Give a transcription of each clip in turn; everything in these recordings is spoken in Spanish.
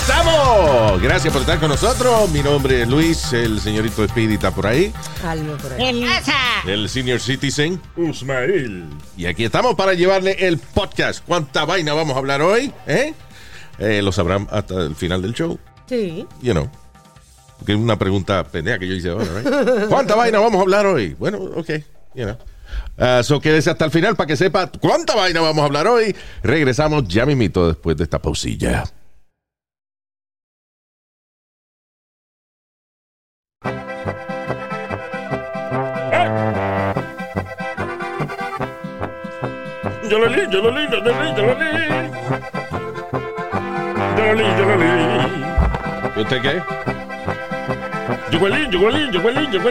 Estamos. Gracias por estar con nosotros. Mi nombre es Luis, el señorito Speedy está por ahí, Algo por ahí. el senior citizen. Usmail. Y aquí estamos para llevarle el podcast. ¿Cuánta vaina vamos a hablar hoy? ¿Eh? Eh, lo sabrán hasta el final del show, Sí. you know. Que es una pregunta pendeja que yo hice ahora, right? ¿Cuánta vaina vamos a hablar hoy? Bueno, ok, you know. Ah, so quédese hasta el final para que sepa cuánta vaina vamos a hablar hoy. Regresamos ya mismito después de esta pausilla. Li, yo lo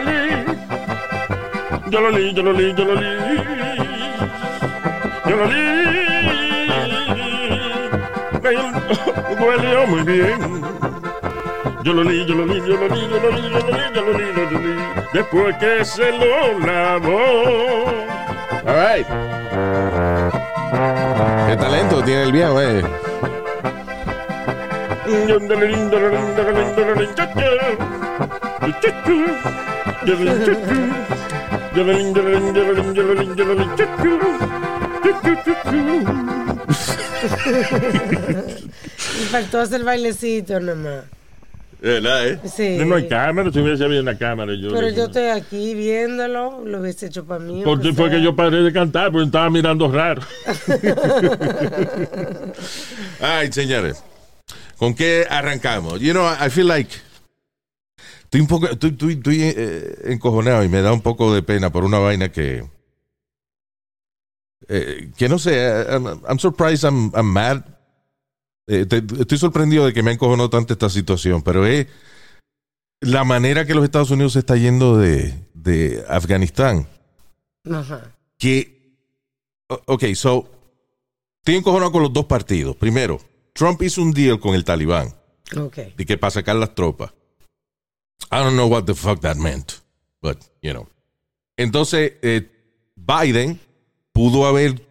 li. Yo lo li, yo lo li, yo lo li. Yo lo li. Me huele muy bien. Yo lo li, yo lo li, yo lo li, yo lo li, yo lo li, yo lo li, yo lo li. Después que se lo lavó. All right. ¿Qué talento tiene el viejo, eh? Me faltó hacer bailecito nomás. ¿Verdad, eh? Sí. No hay cámara, si hubiese habido una cámara. Yo Pero yo estoy aquí viéndolo, lo hubiese hecho para mí. Porque fue que yo paré de cantar, porque estaba mirando raro. Ay, señores. ¿Con qué arrancamos? You know, I feel like. Estoy un poco. Estoy, estoy- estoy, eh, encojonado y me da un poco de pena por una vaina que. eh, que no sé. I'm, I'm surprised, I'm, I'm mad. Eh, te- estoy sorprendido de que me ha encojonado tanto esta situación, pero es la manera que los Estados Unidos se está yendo de, de Afganistán. Ajá. que. Ok, so. Estoy encojonado con los dos partidos. Primero, Trump hizo un deal con el Talibán Ok. de que para sacar las tropas. I don't know what the fuck that meant, but, you know. Entonces, eh, Biden pudo haber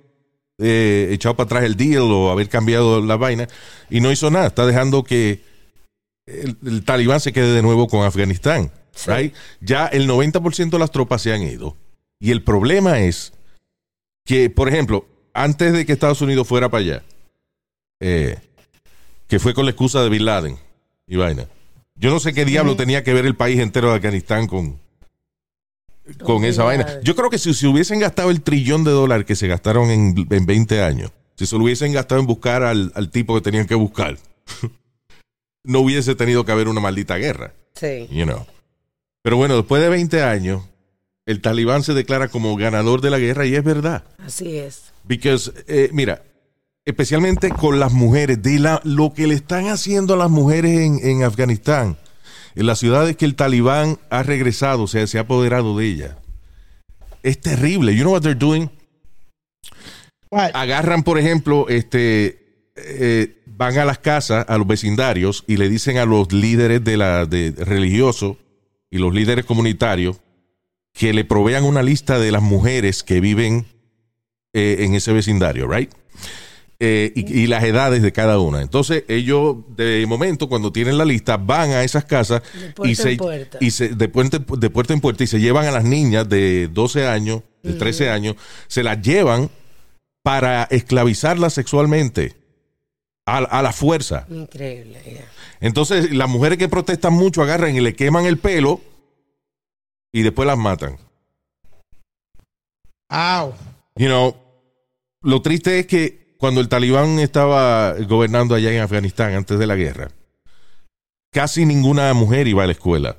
eh, echado para atrás el deal o haber cambiado la vaina y no hizo nada. Está dejando que el, el Talibán se quede de nuevo con Afganistán. Sí. right? Ya el 90% de las tropas se han ido. Y el problema es que, por ejemplo, antes de que Estados Unidos fuera para allá, eh, que fue con la excusa de Bin Laden y vaina. Yo no sé qué diablo tenía que ver el país entero de Afganistán con, con esa vaina. Yo creo que si se hubiesen gastado el trillón de dólares que se gastaron en, en 20 años, si se lo hubiesen gastado en buscar al, al tipo que tenían que buscar, no hubiese tenido que haber una maldita guerra. Sí. You know. Pero bueno, después de 20 años, el talibán se declara como ganador de la guerra y es verdad. Así es. Because, eh, mira, especialmente con las mujeres, de la, lo que le están haciendo a las mujeres en, en Afganistán, en las ciudades que el talibán ha regresado, o sea, se ha apoderado de ellas. Es terrible. You know what they're doing? Agarran, por ejemplo, este, eh, van a las casas, a los vecindarios, y le dicen a los líderes de la, de, religiosos y los líderes comunitarios que le provean una lista de las mujeres que viven eh, en ese vecindario, right? Eh, y, y las edades de cada una. Entonces, ellos, de momento, cuando tienen la lista, van a esas casas De puerta y se, en puerta. y se de, puerta, de puerta en puerta y se llevan a las niñas de 12 años, de 13 años, se las llevan para esclavizarlas sexualmente a, a la fuerza. Increíble. Entonces, las mujeres que protestan mucho agarran y le queman el pelo y después las matan. Au. You know, lo triste es que cuando el talibán estaba gobernando allá en Afganistán antes de la guerra, casi ninguna mujer iba a la escuela.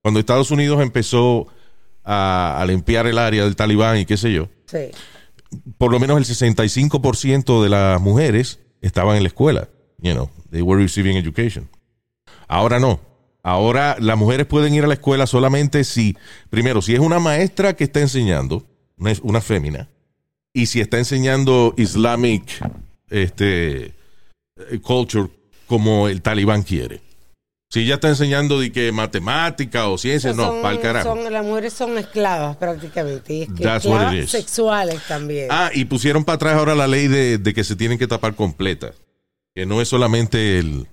Cuando Estados Unidos empezó a, a limpiar el área del talibán y qué sé yo, Sí. por lo menos el 65% de las mujeres estaban en la escuela. You know, they were receiving education. Ahora no. Ahora las mujeres pueden ir a la escuela solamente si, primero, si es una maestra que está enseñando, una, una fémina, y si está enseñando Islamic este, eh, culture como el talibán quiere. Si ella está enseñando de que matemática o ciencia, no, para el carajo. son- las mujeres son esclavas prácticamente. Y es que esclavas sexuales también. Ah, y pusieron para atrás ahora la ley de, de que se tienen que tapar completa. Que no es solamente el,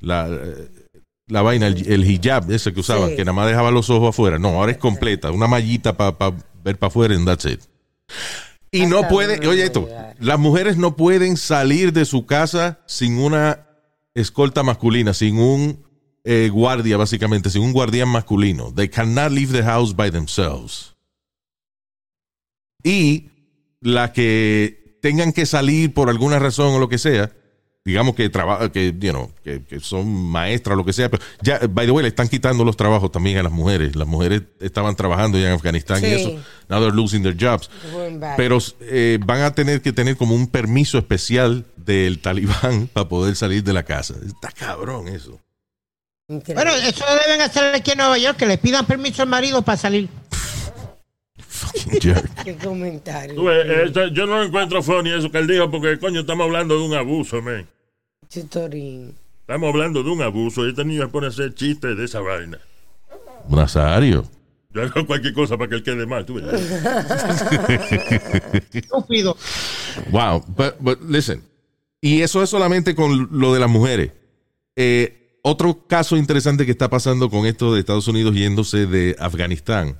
la, eh, la vaina, el, el hijab ese que usaban, Sí. que nada más dejaba los ojos afuera. No, ahora es completa. Una mallita para ver para afuera and that's it. Y no pueden, dónde oye esto, las mujeres no pueden salir de su casa sin una escolta masculina, sin un eh, guardia, básicamente, sin un guardián masculino. They cannot leave the house by themselves. Y las que tengan que salir por alguna razón o lo que sea, digamos que trabaja, que, you know, que, que son maestras o lo que sea, pero ya, by the way, le están quitando los trabajos también a las mujeres. Las mujeres estaban trabajando ya en Afganistán y eso. Now they're losing their jobs. Pero eh, van a tener que tener como un permiso especial del talibán para poder salir de la casa. Está cabrón eso. Increíble. Bueno, eso deben hacer aquí en Nueva York, que le pidan permiso al marido para salir. Fucking jerk. Qué comentario. Tú ves, esa- yo no encuentro funny eso que él dijo porque, coño, estamos hablando de un abuso, man. Chitorín. Estamos hablando de un abuso y este niño se pone a hacer chistes de esa vaina. Nazario. Yo hago cualquier cosa para que él quede mal, tú ves. Estúpido. Wow, but, but listen. Y eso es solamente con lo de las mujeres. Eh, otro caso interesante que está pasando con esto de Estados Unidos yéndose de Afganistán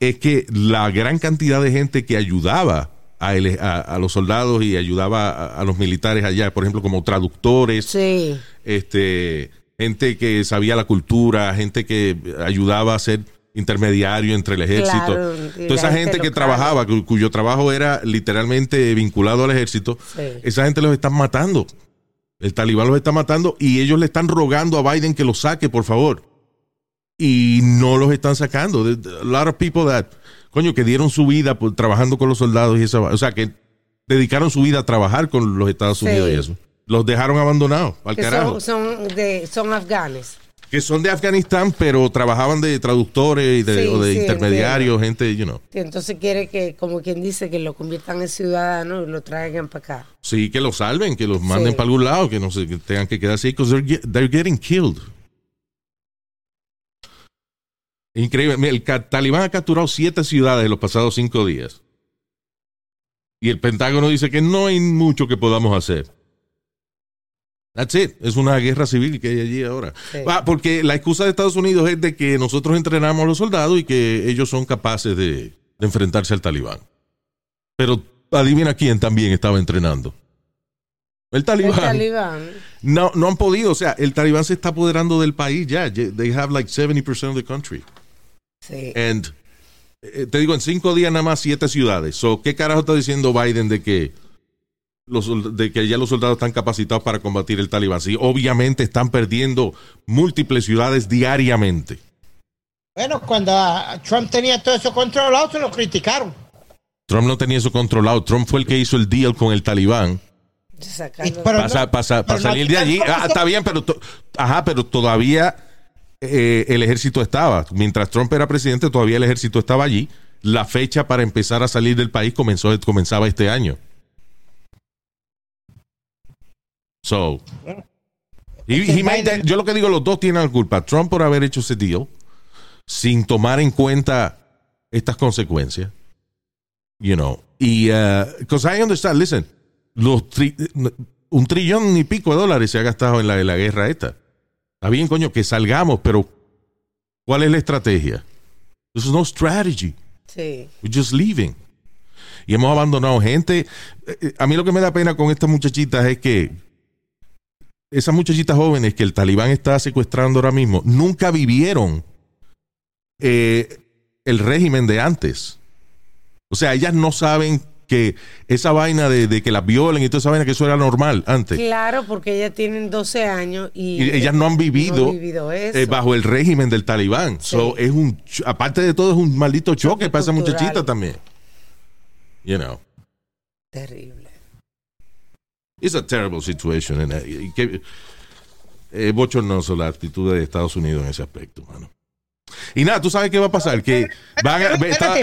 es que la gran cantidad de gente que ayudaba a, ele- a- a los soldados y ayudaba a, a los militares allá, por ejemplo, como traductores, Sí. este, gente que sabía la cultura, gente que ayudaba a ser intermediario entre el ejército. Claro, Toda esa gente gente que trabajaba, cu- cuyo trabajo era literalmente vinculado al ejército, Sí. esa gente los están matando. El talibán los está matando y ellos le están rogando a Biden que los saque, por favor. Y no los están sacando. A lot of people that, coño, que dieron su vida por, trabajando con los soldados y esa, o sea, que dedicaron su vida a trabajar con los Estados Sí. Unidos y eso. Los dejaron abandonados, al Que carajo son, son, de, son afganes. que son de Afganistán, pero trabajaban de traductores y de, Sí, o de sí, intermediarios, gente, you know. Entonces quiere que, como quien dice, que lo conviertan en ciudadanos y lo traigan para acá. Sí, que los salven, que los manden Sí. para algún lado, que no se que tengan que quedarse ahí, because they're, get- they're getting killed. Increíble. Mira, el talibán ha capturado siete ciudades en los pasados cinco días. Y el Pentágono dice que no hay mucho que podamos hacer. That's it. Es una guerra civil que hay allí ahora. Sí. Ah, porque la excusa de Estados Unidos es de que nosotros entrenamos a los soldados y que ellos son capaces de, de enfrentarse al talibán. Pero adivina quién también estaba entrenando. El El talibán. talibán. No, no han podido. O sea, el talibán se está apoderando del país ya. They have like 70% of the country. Sí. And eh, te digo, en cinco días nada más siete ciudades. So, ¿Qué carajo está diciendo Biden de que, los, de que ya los soldados están capacitados para combatir el talibán? Sí, obviamente están perdiendo múltiples ciudades diariamente. Bueno, cuando ah, Trump tenía todo eso controlado, se lo criticaron. Trump no tenía eso controlado. Trump fue el que hizo el deal con el talibán para, no- salir de allí. Ah, está bien, pero, to- ajá, pero todavía eh, el ejército estaba. Mientras Trump era presidente, todavía el ejército estaba allí. La fecha para empezar a salir del país comenzó, comenzaba este año. So, he- he made that- yo lo que digo, los dos tienen la culpa. Trump por haber hecho ese deal sin tomar en cuenta estas consecuencias. You know, y, because I understand, listen, los tri- un trillón y pico de dólares se ha gastado en la, en la guerra esta. Está bien, coño, que salgamos, pero ¿cuál es la estrategia? There's no strategy. Sí. We're just leaving. Y hemos abandonado gente. Eh, eh, A mí lo que me da pena con estas muchachitas es que esas muchachitas jóvenes que el talibán está secuestrando ahora mismo nunca vivieron eh, el régimen de antes. O sea, ellas no saben que esa vaina de, de que las violen y toda esa vaina, que eso era normal antes. Claro, porque ellas tienen 12 años y, Y ellas no han vivido, no han vivido eso. eh, bajo el régimen del talibán. So, es un, aparte de todo, es un maldito choque para esa muchachita también. You know. Terrible. It's a terrible situation. and, uh, que- es bochornoso la actitud de Estados Unidos en ese aspecto, mano. Y nada, tú sabes qué va a pasar, que van a, está-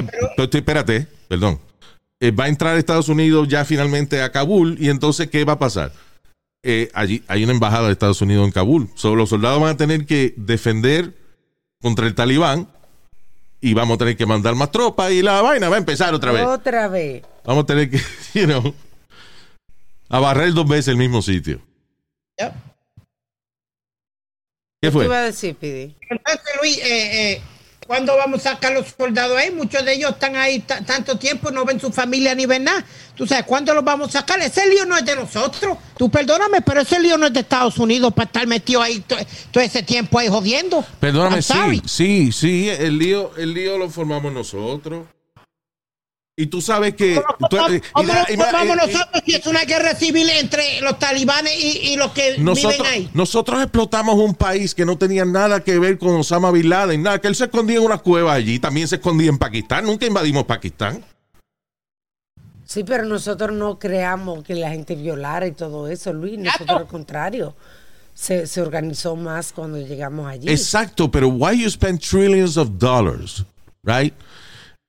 espérate, perdón. Eh, va a entrar Estados Unidos ya finalmente a Kabul y entonces ¿qué va a pasar? Eh, allí hay una embajada de Estados Unidos en Kabul. So, los soldados van a tener que defender contra el talibán y vamos a tener que mandar más tropas y la vaina va a empezar otra vez. Otra vez. Vamos a tener que, you know, a barrer dos veces el mismo sitio. Yep. ¿Qué ¿Qué fue? iba a decir, Pidi? Entonces, Luis, eh, eh, ¿cuándo vamos a sacar los soldados ahí? Muchos de ellos están ahí ta- tanto tiempo, no ven su familia ni ven nada. Tú sabes, ¿cuándo los vamos a sacar? Ese lío no es de nosotros. Tú perdóname, pero ese lío no es de Estados Unidos para estar metido ahí to- todo ese tiempo ahí jodiendo. Perdóname, sí, sí, sí, el lío, el lío lo formamos nosotros. Y tú sabes que... tú- ¿Cómo y cómo da- nos y ma- formamos y- y- nosotros si es una guerra civil entre los talibanes y, y los que nosotros, viven ahí? nosotros explotamos un país que no tenía nada que ver con Osama Bin Laden, nada, que él se escondía en una cueva allí, también se escondía en Pakistán, nunca invadimos Pakistán. Sí, pero nosotros no creamos que la gente violara y todo eso, Luis. Nosotros Exacto. al contrario. Se, se organizó más cuando llegamos allí. Exacto, pero why you spend trillions of dollars, right?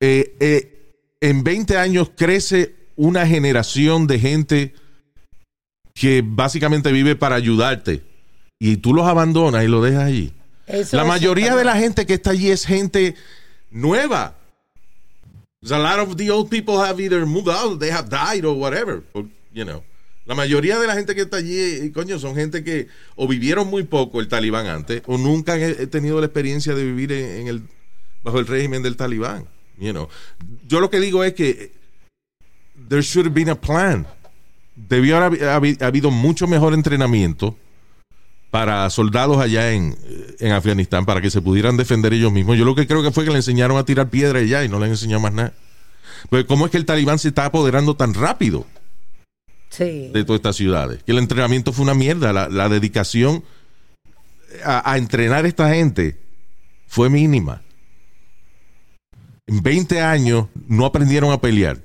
Eh, eh, en 20 años crece una generación de gente que básicamente vive para ayudarte y tú los abandonas y los dejas allí. Eso la mayoría de la gente que está allí es gente nueva. A lot of the old people have either moved out, they have died or whatever, or, you know. La mayoría de la gente que está allí, eh, coño, son gente que o vivieron muy poco el talibán antes o nunca han eh, tenido la experiencia de vivir en, en el bajo el régimen del talibán, you know. Yo lo que digo es que there should have been a plan. Debió haber habi- habido mucho mejor entrenamiento para soldados allá en, en Afganistán para que se pudieran defender ellos mismos. Yo lo que creo que fue que le enseñaron a tirar piedra allá y no le han enseñado más nada. Pues cómo es que el talibán se está apoderando tan rápido Sí. de todas estas ciudades. Que el entrenamiento fue una mierda. La, la dedicación a, a entrenar a esta gente fue mínima. En 20 años no aprendieron a pelear.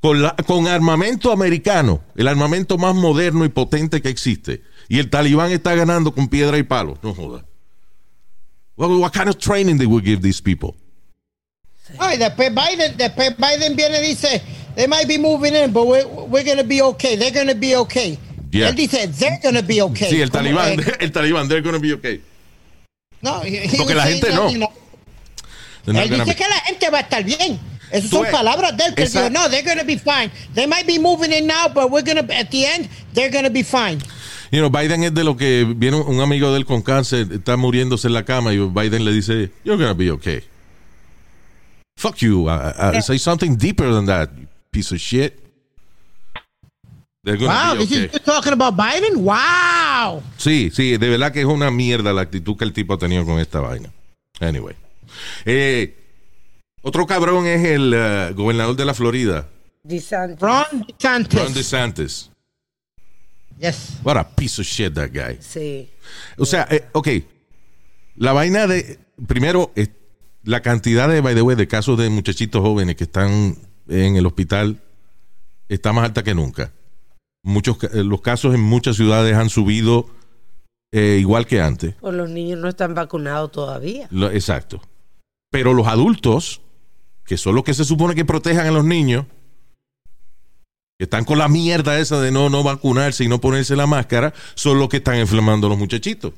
Con, la- con armamento americano, el armamento más moderno y potente que existe. Y el talibán está ganando con piedra y palo. No joda. What, what kind of training they would give these people? Ay, después Biden, después Biden viene y dice, they might be moving in, but we're, we're going to be okay. They're going to be okay. Yeah. Él dice, they're going to be okay. Sí, el talibán, eh, el talibán, they're gonna be okay. no, he- he Porque la gente no. you know, They're not Él dice be- que la gente va a estar bien. Esas son palabras de él. Que dijo, no, they're going to be fine. They might be moving in now, but we're going to, at the end, they're going to be fine. You know, Biden es de lo que viene un- amigo de él con cáncer, está muriéndose en la cama y Biden le dice, You're gonna be okay. Fuck you. uh, say something deeper than that, you piece of shit. Wow, this is talking about Biden? Wow. Sí, sí, de verdad que es una mierda la actitud que el tipo ha tenido con esta vaina. Anyway. Eh, otro cabrón es el uh, gobernador de la Florida, DeSantis. Ron DeSantis. Ron DeSantis. Yes. What a piece of shit that guy. Sí. O sea, eh, ok. La vaina de. Primero, eh, la cantidad de, by the way, de casos de muchachitos jóvenes que están en el hospital está más alta que nunca. Muchos, los casos en muchas ciudades han subido eh, igual que antes. Pues los niños no están vacunados todavía. Lo- exacto. Pero los adultos, que son los que se supone que protejan a los niños, que están con la mierda esa de no, no vacunarse y no ponerse la máscara, son los que están inflamando a los muchachitos.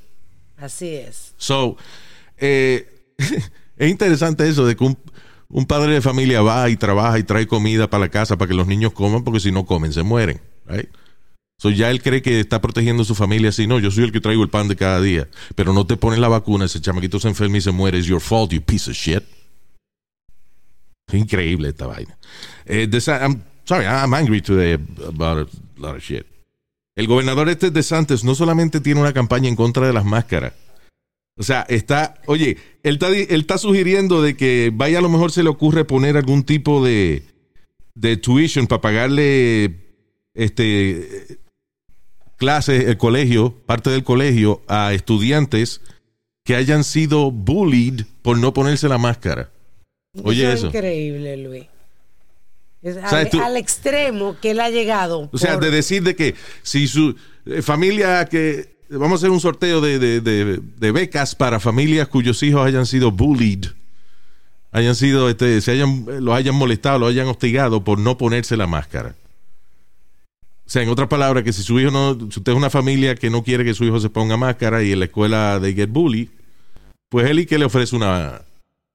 Así es. So, eh, es interesante eso de que un, un padre de familia va y trabaja y trae comida para la casa para que los niños coman, porque si no comen se mueren. Right? So, ya él cree que está protegiendo a su familia. Si no, yo soy el que traigo el pan de cada día, pero no te pones la vacuna, ese chamaquito se enferma y se muere. It's your fault, you piece of shit. Increíble esta vaina. Eh, I'm sorry, I'm angry today about a lot of shit. El gobernador este de Santos no solamente tiene una campaña en contra de las máscaras, o sea, está, oye, él está, él está sugiriendo de que vaya a lo mejor se le ocurre poner algún tipo de, de tuition para pagarle este clases, el colegio, parte del colegio, a estudiantes que hayan sido bullied por no ponerse la máscara. Oye, es eso. increíble, Luis. Es al, ¿Sabes tú? al extremo que él ha llegado. O sea, de decir de que si su eh, familia que vamos a hacer un sorteo de, de- de- de becas para familias cuyos hijos hayan sido bullied, hayan sido, este, se hayan, los hayan molestado, los hayan hostigado por no ponerse la máscara. O sea, en otras palabras, que si su hijo no, si usted es una familia que no quiere que su hijo se ponga máscara y en la escuela de get bully, pues él y que le ofrece una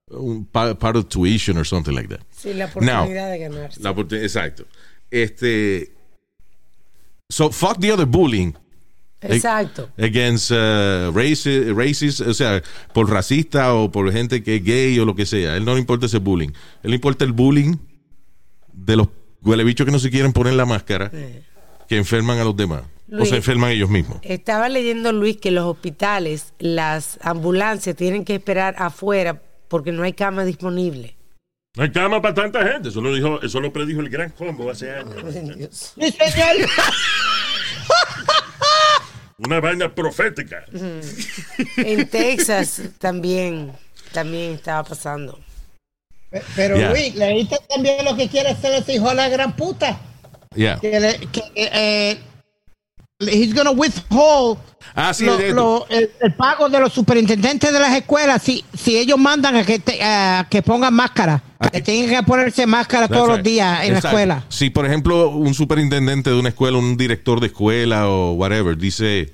un pa- part of tuition or something like that. Sí, la oportunidad de ganarse. La exacto. Este. So, fuck the other bullying Exacto. against uh, raci- racist, o sea, por racista o por gente que es gay o lo que sea. A él no le importa ese bullying. A él le importa el bullying de los huelebichos que no se quieren poner la máscara, que enferman a los demás. o se enferman ellos mismos. Estaba leyendo, Luis, que los hospitales, las ambulancias tienen que esperar afuera porque no hay cama disponible. No hay cama para tanta gente. Eso lo, dijo, eso lo predijo el gran combo hace años. Sí, señor. Una vaina profética. En Texas también, también estaba pasando. Pero Yeah. Luis, leíste también lo que quiere hacer ese hijo de la gran puta. Yeah. Que, le- que eh, he's gonna withhold Ah, sí, lo- lo- el, el pago de los superintendentes de las escuelas si, si ellos mandan a que, te- a que pongan máscara. Ah, Que tienen que ponerse máscara That's todos los right. días en la Exacto. escuela. Si, por ejemplo, un superintendente de una escuela, un director de escuela o whatever, dice,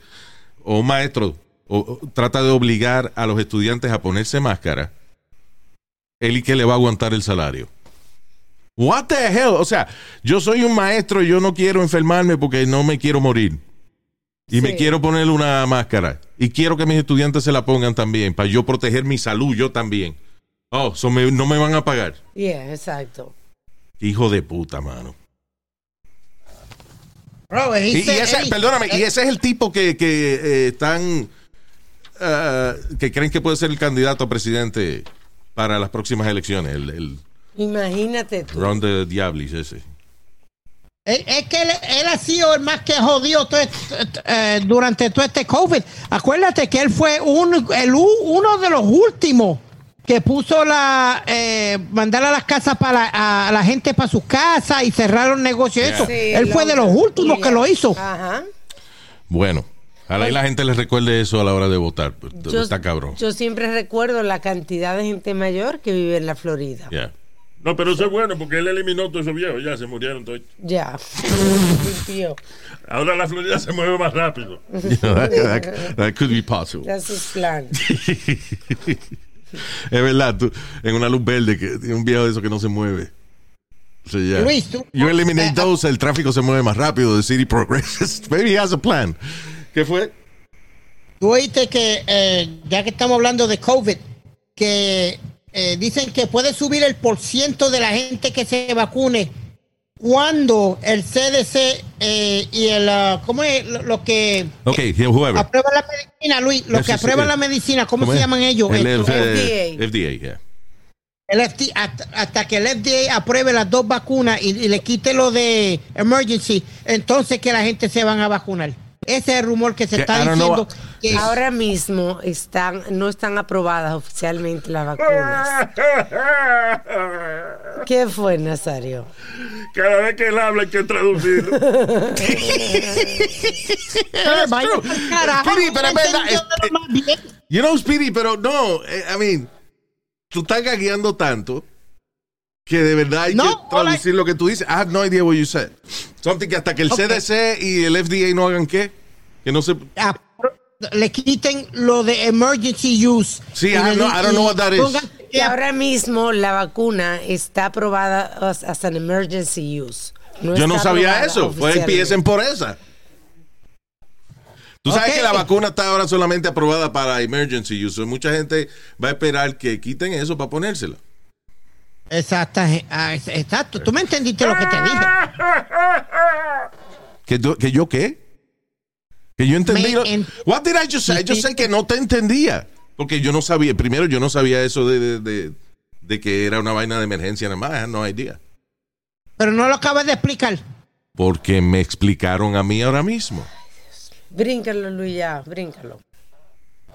o un maestro, o, o trata de obligar a los estudiantes a ponerse máscara, él y que le va a aguantar el salario. What the hell? O sea, yo soy un maestro y yo no quiero enfermarme porque no me quiero morir. Y me quiero poner una máscara. Y quiero que mis estudiantes se la pongan también, para yo proteger mi salud, yo también. Oh, so me- no me van a pagar. Yeah, exacto. Hijo de puta, mano. Bro, Y, ese, perdóname, y ese es el tipo que, que eh, están ah, que creen que puede ser el candidato a presidente para las próximas elecciones, el, el Imagínate tú. Ron de Diablis ese. Es, que él, él ha sido el más que jodido todo este- eh, durante todo este COVID. Acuérdate que él fue un, el, uno de los últimos que puso la eh, mandar a las casas para a la gente para sus casas y cerrar los negocios. y Eso. Sí, él fue de los últimos que lo hizo. Ajá. Bueno, ojalá y la gente les recuerde eso a la hora de votar. Yo, Está cabrón. yo siempre recuerdo la cantidad de gente mayor que vive en la Florida. Yeah. No, pero eso es bueno porque él eliminó todos esos viejos. Ya se murieron todos. Ya. Ahora la Florida se mueve más rápido. that, that- that could be possible. That's his plan. Es verdad, tú, en una luz verde, que un viejo de eso que no se mueve. O sea, ya. Luis, tú- You eliminate those, el tráfico se mueve más rápido, the city progresses. Maybe he has a plan. ¿Qué fue? Tú oíste que, eh, ya que estamos hablando de COVID, que eh, dicen que puede subir el porciento de la gente que se vacune cuando el CDC eh, y el, ah, ¿cómo es? Lo, lo que Ok, whoever. aprueba la medicina, Luis, los que FCC. aprueban la medicina, ¿cómo, se llaman ellos? El, FDA. FDA, yeah. el FD hasta, hasta que el FDA apruebe las dos vacunas y, y le quite lo de emergency, entonces que la gente se van a vacunar. Ese es el rumor que se Que, está know, diciendo. Que- Ahora mismo están, no están aprobadas oficialmente las vacunas. ¿Qué fue, Nazario? Cada vez que él habla hay que pa'l carajo, Speedy, pero es verdad, entendiéndolo es- más bien. You know, Speedy, pero no, eh, I mean, tú estás gagueando tanto que de verdad hay No, que traducir lo que tú dices. I have no idea what you said. Something que hasta que el Ok. CDC y el FDA no hagan qué, que no se... Ah, le quiten lo de emergency use. Sí, I don't know- I don't know what that is. Y que ahora mismo la vacuna está aprobada as, an emergency use. Yo no sabía eso. Pues empiecen por esa. Tú sabes que la vacuna está ahora solamente aprobada para emergency use. Mucha gente va a esperar que quiten eso para ponérsela. Exacta, ah, es- exacto. Tú me entendiste lo que te dije. ¿Que, tú- que yo qué? Que yo entendí. Me lo- en- What did I just say? Yo sé que no te entendía. Porque yo no sabía. Primero, yo no sabía eso de, de, de- de que era una vaina de emergencia nada más. No idea. Pero no lo acabas de explicar. Porque me explicaron a mí ahora mismo. Bríncalo, Luis, ya, bríncalo.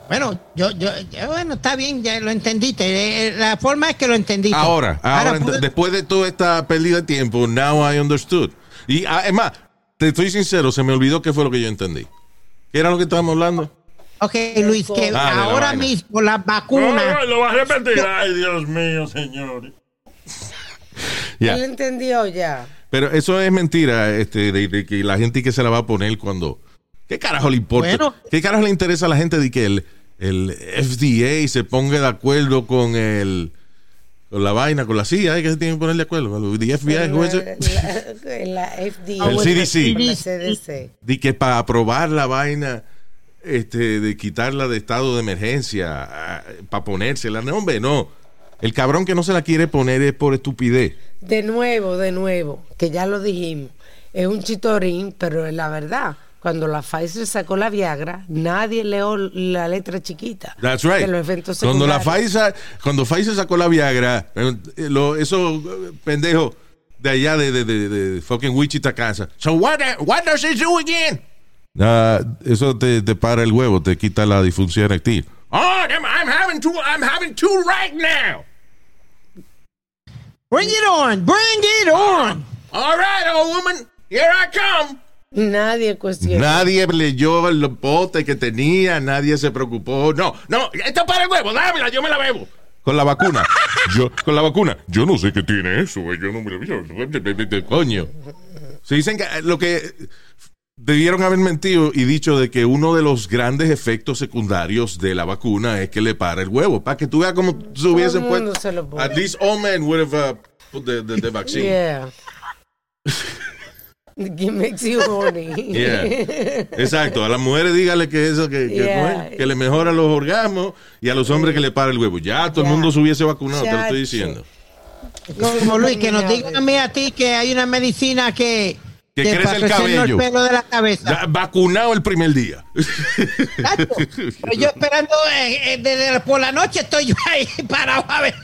Bueno, yo, yo, yo- bueno, está bien, ya lo entendiste. Eh, eh, La forma es que lo entendiste. Ahora, ahora, pude- después de toda esta pérdida de tiempo, now I understood. Y ah, es más, te estoy sincero, se me olvidó qué fue lo que yo entendí. ¿Qué era lo que estábamos hablando? Ok, Luis, que Ah, la ahora mismo las No, vacunas. no, lo va a repetir. Ay, Dios mío, señor. Ya. Él entendió ya. Pero eso es mentira, este, de, de que la gente que se la va a poner cuando. ¿Qué carajo le importa? Bueno. ¿Qué carajo le interesa a la gente de que el, el FDA se ponga de acuerdo con el con la vaina, con la CIA, ¿eh? que se tienen que poner de acuerdo? Con el FBI, ¿cómo es eso? La, la FDA. El CDC. La CDC. de que para aprobar la vaina este, de quitarla de estado de emergencia, para ponérsela. No, hombre, no. El cabrón que no se la quiere poner es por estupidez. De nuevo, de nuevo, que ya lo dijimos. Es un chitorín, pero es la verdad. Cuando la Pfizer sacó la Viagra, nadie leó la letra chiquita. That's right. De los Cuando la. Pfizer, cuando Pfizer sacó la Viagra, eh, lo- esos eh, pendejos de allá de, de, de, de fucking Wichita, Kansas. So what, what does it do again? Ah, eso te, te para el huevo, te quita la disfunción eréctil. Oh, I'm, I'm having two. I'm having two right now. Bring it on, bring it on. All right, old woman. Here I come. Nadie cuestiona. Nadie leyó el pote que tenía, nadie se preocupó. No, No, esto es para el huevo. Dámela, yo me la bebo. con la vacuna. Yo, con la vacuna. Yo no sé qué tiene eso, güey, yo no me lo vi. Coño. Se dicen que eh, lo que debieron haber mentido y dicho de que uno de los grandes efectos secundarios de la vacuna es que le para el huevo. Para que tú veas cómo se hubiesen puesto. At least all men would have uh, put the, the, the vaccine. Yeah. It makes you horny. Yeah. Exacto, a las mujeres dígale que eso, que, que, que le mejora los orgasmos y a los hombres que le para el huevo. Ya todo el mundo se hubiese vacunado, te lo estoy diciendo. Como Luis, que nos digan a mí a ti que hay una medicina que. Que crece el cabello. el pelo de la cabeza. Ya, Vacunado el primer día. Exacto. Pero yo esperando eh, eh, desde por la noche estoy yo ahí parado a ver.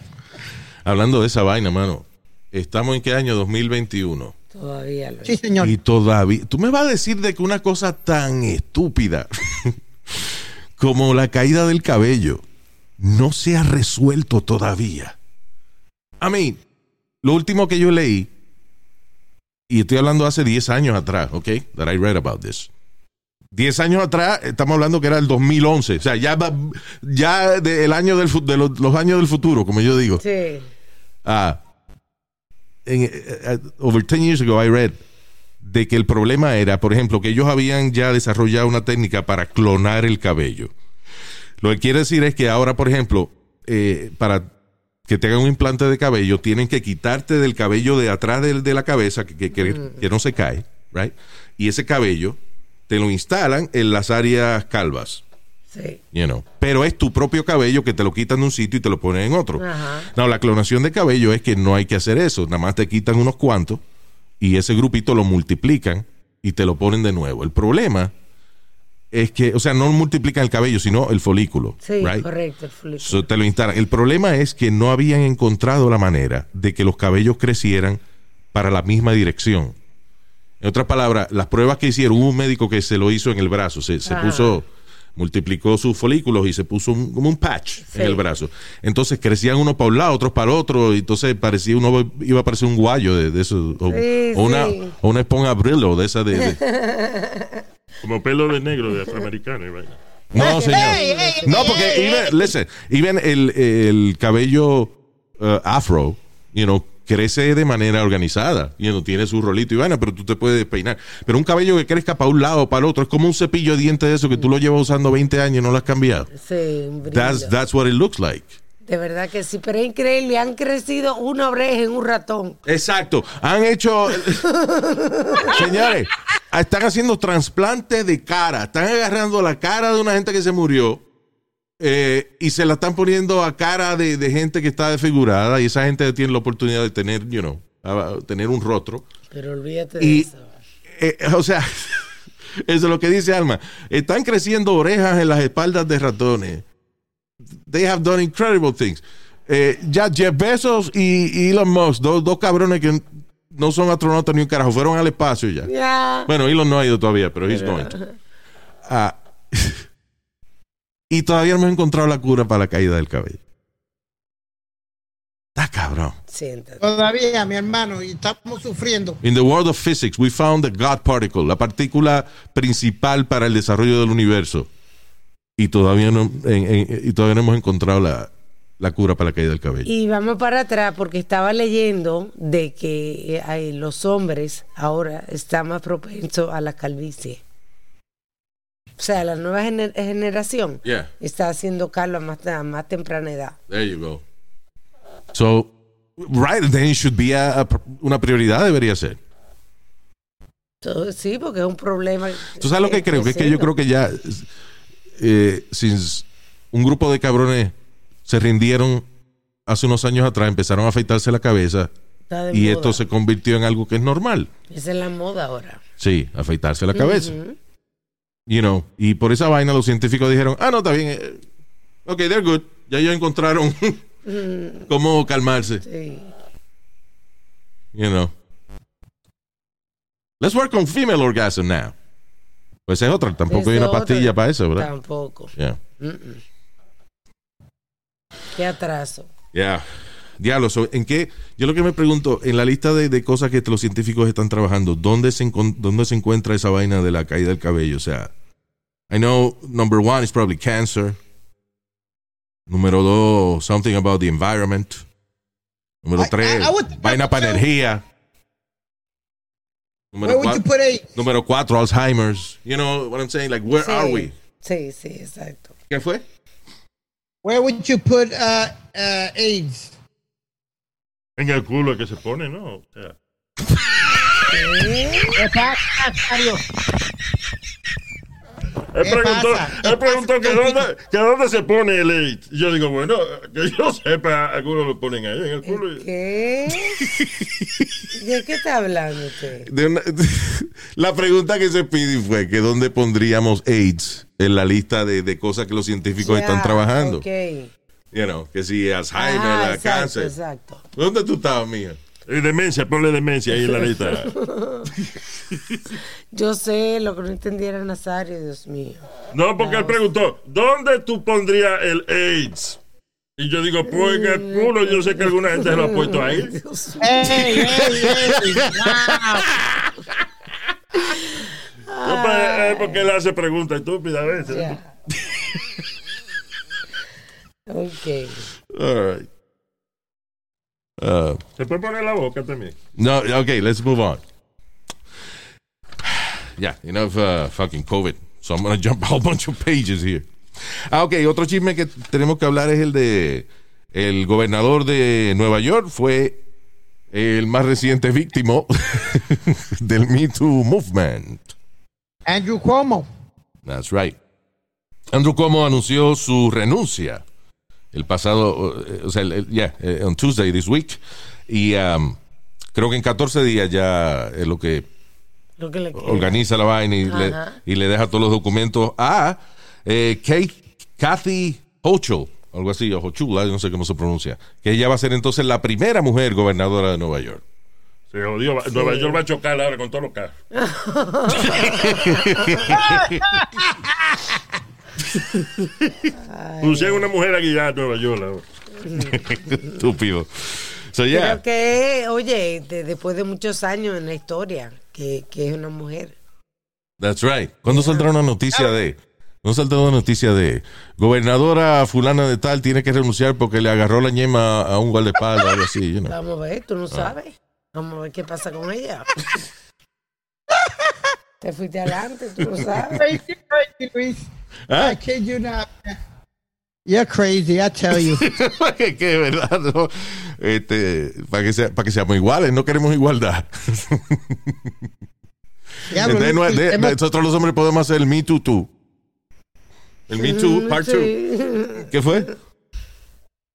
Hablando de esa vaina, mano. Estamos en qué año? 2021. Todavía lo Sí, señor. Y todavía. Tú me vas a decir de que una cosa tan estúpida como la caída del cabello no se ha resuelto todavía. I mean, lo último que yo leí, y estoy hablando hace 10 años atrás, ¿ok? That I read about this. 10 años atrás, estamos hablando que era el 2011. O sea, ya, ya de, el año del, de los, los años del futuro, como yo digo. Sí. Ah, en, eh, eh, over 10 years ago I read de que el problema era, por ejemplo, que ellos habían ya desarrollado una técnica para clonar el cabello. Lo que quiere decir es que ahora, por ejemplo, eh, para que te hagan un implante de cabello, tienen que quitarte del cabello de atrás del- de, la cabeza, que, que- que- que no se cae, right? Y ese cabello te lo instalan en las áreas calvas. Sí. You know. Pero es tu propio cabello que te lo quitan de un sitio y te lo ponen en otro. Ajá. No, la clonación de cabello es que no hay que hacer eso. Nada más te quitan unos cuantos y ese grupito lo multiplican y te lo ponen de nuevo. El problema es que, o sea, no multiplican el cabello, sino el folículo. Sí, right? correcto. El folículo. So, te lo instalan. El problema es que no habían encontrado la manera de que los cabellos crecieran para la misma dirección. En otras palabras, las pruebas que hicieron, hubo un médico que se lo hizo en el brazo, se, se puso, multiplicó sus folículos y se puso un- como un patch Sí. en el brazo. Entonces crecían unos para un lado, otros para el otro, y entonces parecía uno iba a parecer un guayo de, de eso, o, Sí, o una, sí. o una esponja Brillo de esa de, de- Como pelo de negro de afroamericano y vaina. No, señor. No, porque even, listen, even el, el cabello uh, afro, you know, crece de manera organizada, you know, tiene su rolito y vaina, pero tú te puedes peinar. Pero un cabello que crezca para un lado o para el otro es como un cepillo de dientes de eso que tú lo llevas usando 20 años y no lo has cambiado. Sí. That's, that's what it looks like. De verdad que sí, pero es increíble. Han crecido una oreja en un ratón. Exacto. Han hecho. Señores, están haciendo trasplantes de cara. Están agarrando la cara de una gente que se murió eh, y se la están poniendo a cara de, de gente que está desfigurada y esa gente tiene la oportunidad de tener, you know, a- a tener un rostro. Pero olvídate de eso. eh, o sea, eso es lo que dice Alma. Están creciendo orejas en las espaldas de ratones. They have done incredible things. Eh, ya Jeff Bezos y, y Elon Musk, dos, dos cabrones que no son astronautas ni un carajo, fueron al espacio ya. Bueno, Elon no ha ido todavía, pero he's going to. Ah, y todavía no hemos encontrado la cura para la caída del cabello. Está cabrón. Siéntate. Todavía, mi hermano, y estamos sufriendo. In the world of physics, we found the God particle, la partícula principal para el desarrollo del universo. Y todavía no, en- en- y todavía no hemos encontrado la, la cura para la caída del cabello. Y vamos para atrás porque estaba leyendo de que eh, los hombres ahora están más propensos a la calvicie. O sea, la nueva gener- generación Yeah. está haciendo calvo a más, a más temprana edad. There you go. So, right, then should be a- a- una prioridad, debería ser. Todo- sí, porque es un problema. ¿Tú sabes lo que creo? Que es que yo creo que ya, eh, since un grupo de cabrones se rindieron hace unos años atrás, empezaron a afeitarse la cabeza y moda. esto se convirtió en algo que es normal. Esa es la moda ahora. Sí, afeitarse la cabeza. Ujú. You know, y por esa vaina los científicos dijeron, ah, no, está bien. eh, ok, they're good. Ya ellos encontraron cómo calmarse. Sí. You know. Let's work on female orgasm now. Pues es otra. Tampoco hay una otra. pastilla para eso, ¿verdad? Tampoco. Yeah. Qué atraso. Yeah. Diablo, ¿en qué? Yo lo que me pregunto, en la lista de, de cosas que los científicos están trabajando, ¿dónde se, ¿dónde se encuentra esa vaina de la caída del cabello? O sea, I know number one is probably cancer. Número dos, something about the environment. Número I- tres, I- I would- vaina para energía. Número cuatro, Alzheimer's. You know what I'm saying? Like, where Sí. are we? Sí, sí, exacto. ¿Qué fue? where would you put uh, uh, AIDS? En el culo que se pone, ¿no? O sea. Él ¿Qué preguntó, él preguntó que ¿Qué dónde, que dónde se pone el AIDS. Y yo digo, bueno, que yo sepa, algunos lo ponen ahí en el culo. ¿Qué? ¿De qué está hablando usted? De una- la pregunta que se pide fue que dónde pondríamos AIDS en la lista de, de cosas que los científicos Ya, están trabajando. ok. You know, que si Alzheimer, Ah, la exacto, cáncer. exacto. ¿Dónde tú estabas, mía? Y demencia, ponle demencia ahí en la lista. Yo sé lo que no entendiera Nazario, Dios mío. No, porque él preguntó, ¿dónde tú pondrías el AIDS? Y yo digo, pues en el culo, yo sé que alguna gente se lo ha puesto ahí. Dios mío. ¡Ey, ey, ey! ¡Wow! No, pues, es porque él hace preguntas estúpidas a veces. Ya. ok. All right. Uh, Se puede poner la boca también. no, okay, let's move on. Yeah, enough uh, fucking COVID. So I'm going to jump a whole bunch of pages here. Ah, ok, otro chisme que tenemos que hablar es el de el gobernador de Nueva York fue el más reciente víctima del Me Too movement. Andrew Cuomo. That's right. Andrew Cuomo anunció su renuncia el pasado, eh, o sea, el- el- yeah, eh, on Tuesday this week. Y um, creo que en 14 días ya es lo que Lo que le queda. organiza la vaina y, le, y le deja todos los documentos a eh, Kate, Kathy Hochul, algo así, o Hochula, no sé cómo se pronuncia, que ella va a ser entonces la primera mujer gobernadora de Nueva York. Se jodió. Va- Nueva York va a chocar ahora con todos los carros. Pusieron una mujer a guiar a Nueva York. ahora. Estúpido. So, yeah. Creo que, oye, de- después de muchos años en la historia, que, que es una mujer. That's right. ¿Cuándo saldrá una noticia de? ¿No saldrá una noticia de gobernadora fulana de tal tiene que renunciar porque le agarró la ñema a un guardaespaldas o algo así, you know? Vamos a ver, tú Ah. no sabes. Vamos a ver qué pasa con ella. Te fuiste adelante, tú no sabes. Luis. ¿Ah? I kid you not. You're crazy, I tell you. que, verdad, no. Este, para que sea, para que seamos iguales, no queremos igualdad. Diablo, De- no- de- nosotros los hombres podemos hacer el Me Too Too. El Me Too Part 2. Sí. ¿Qué fue?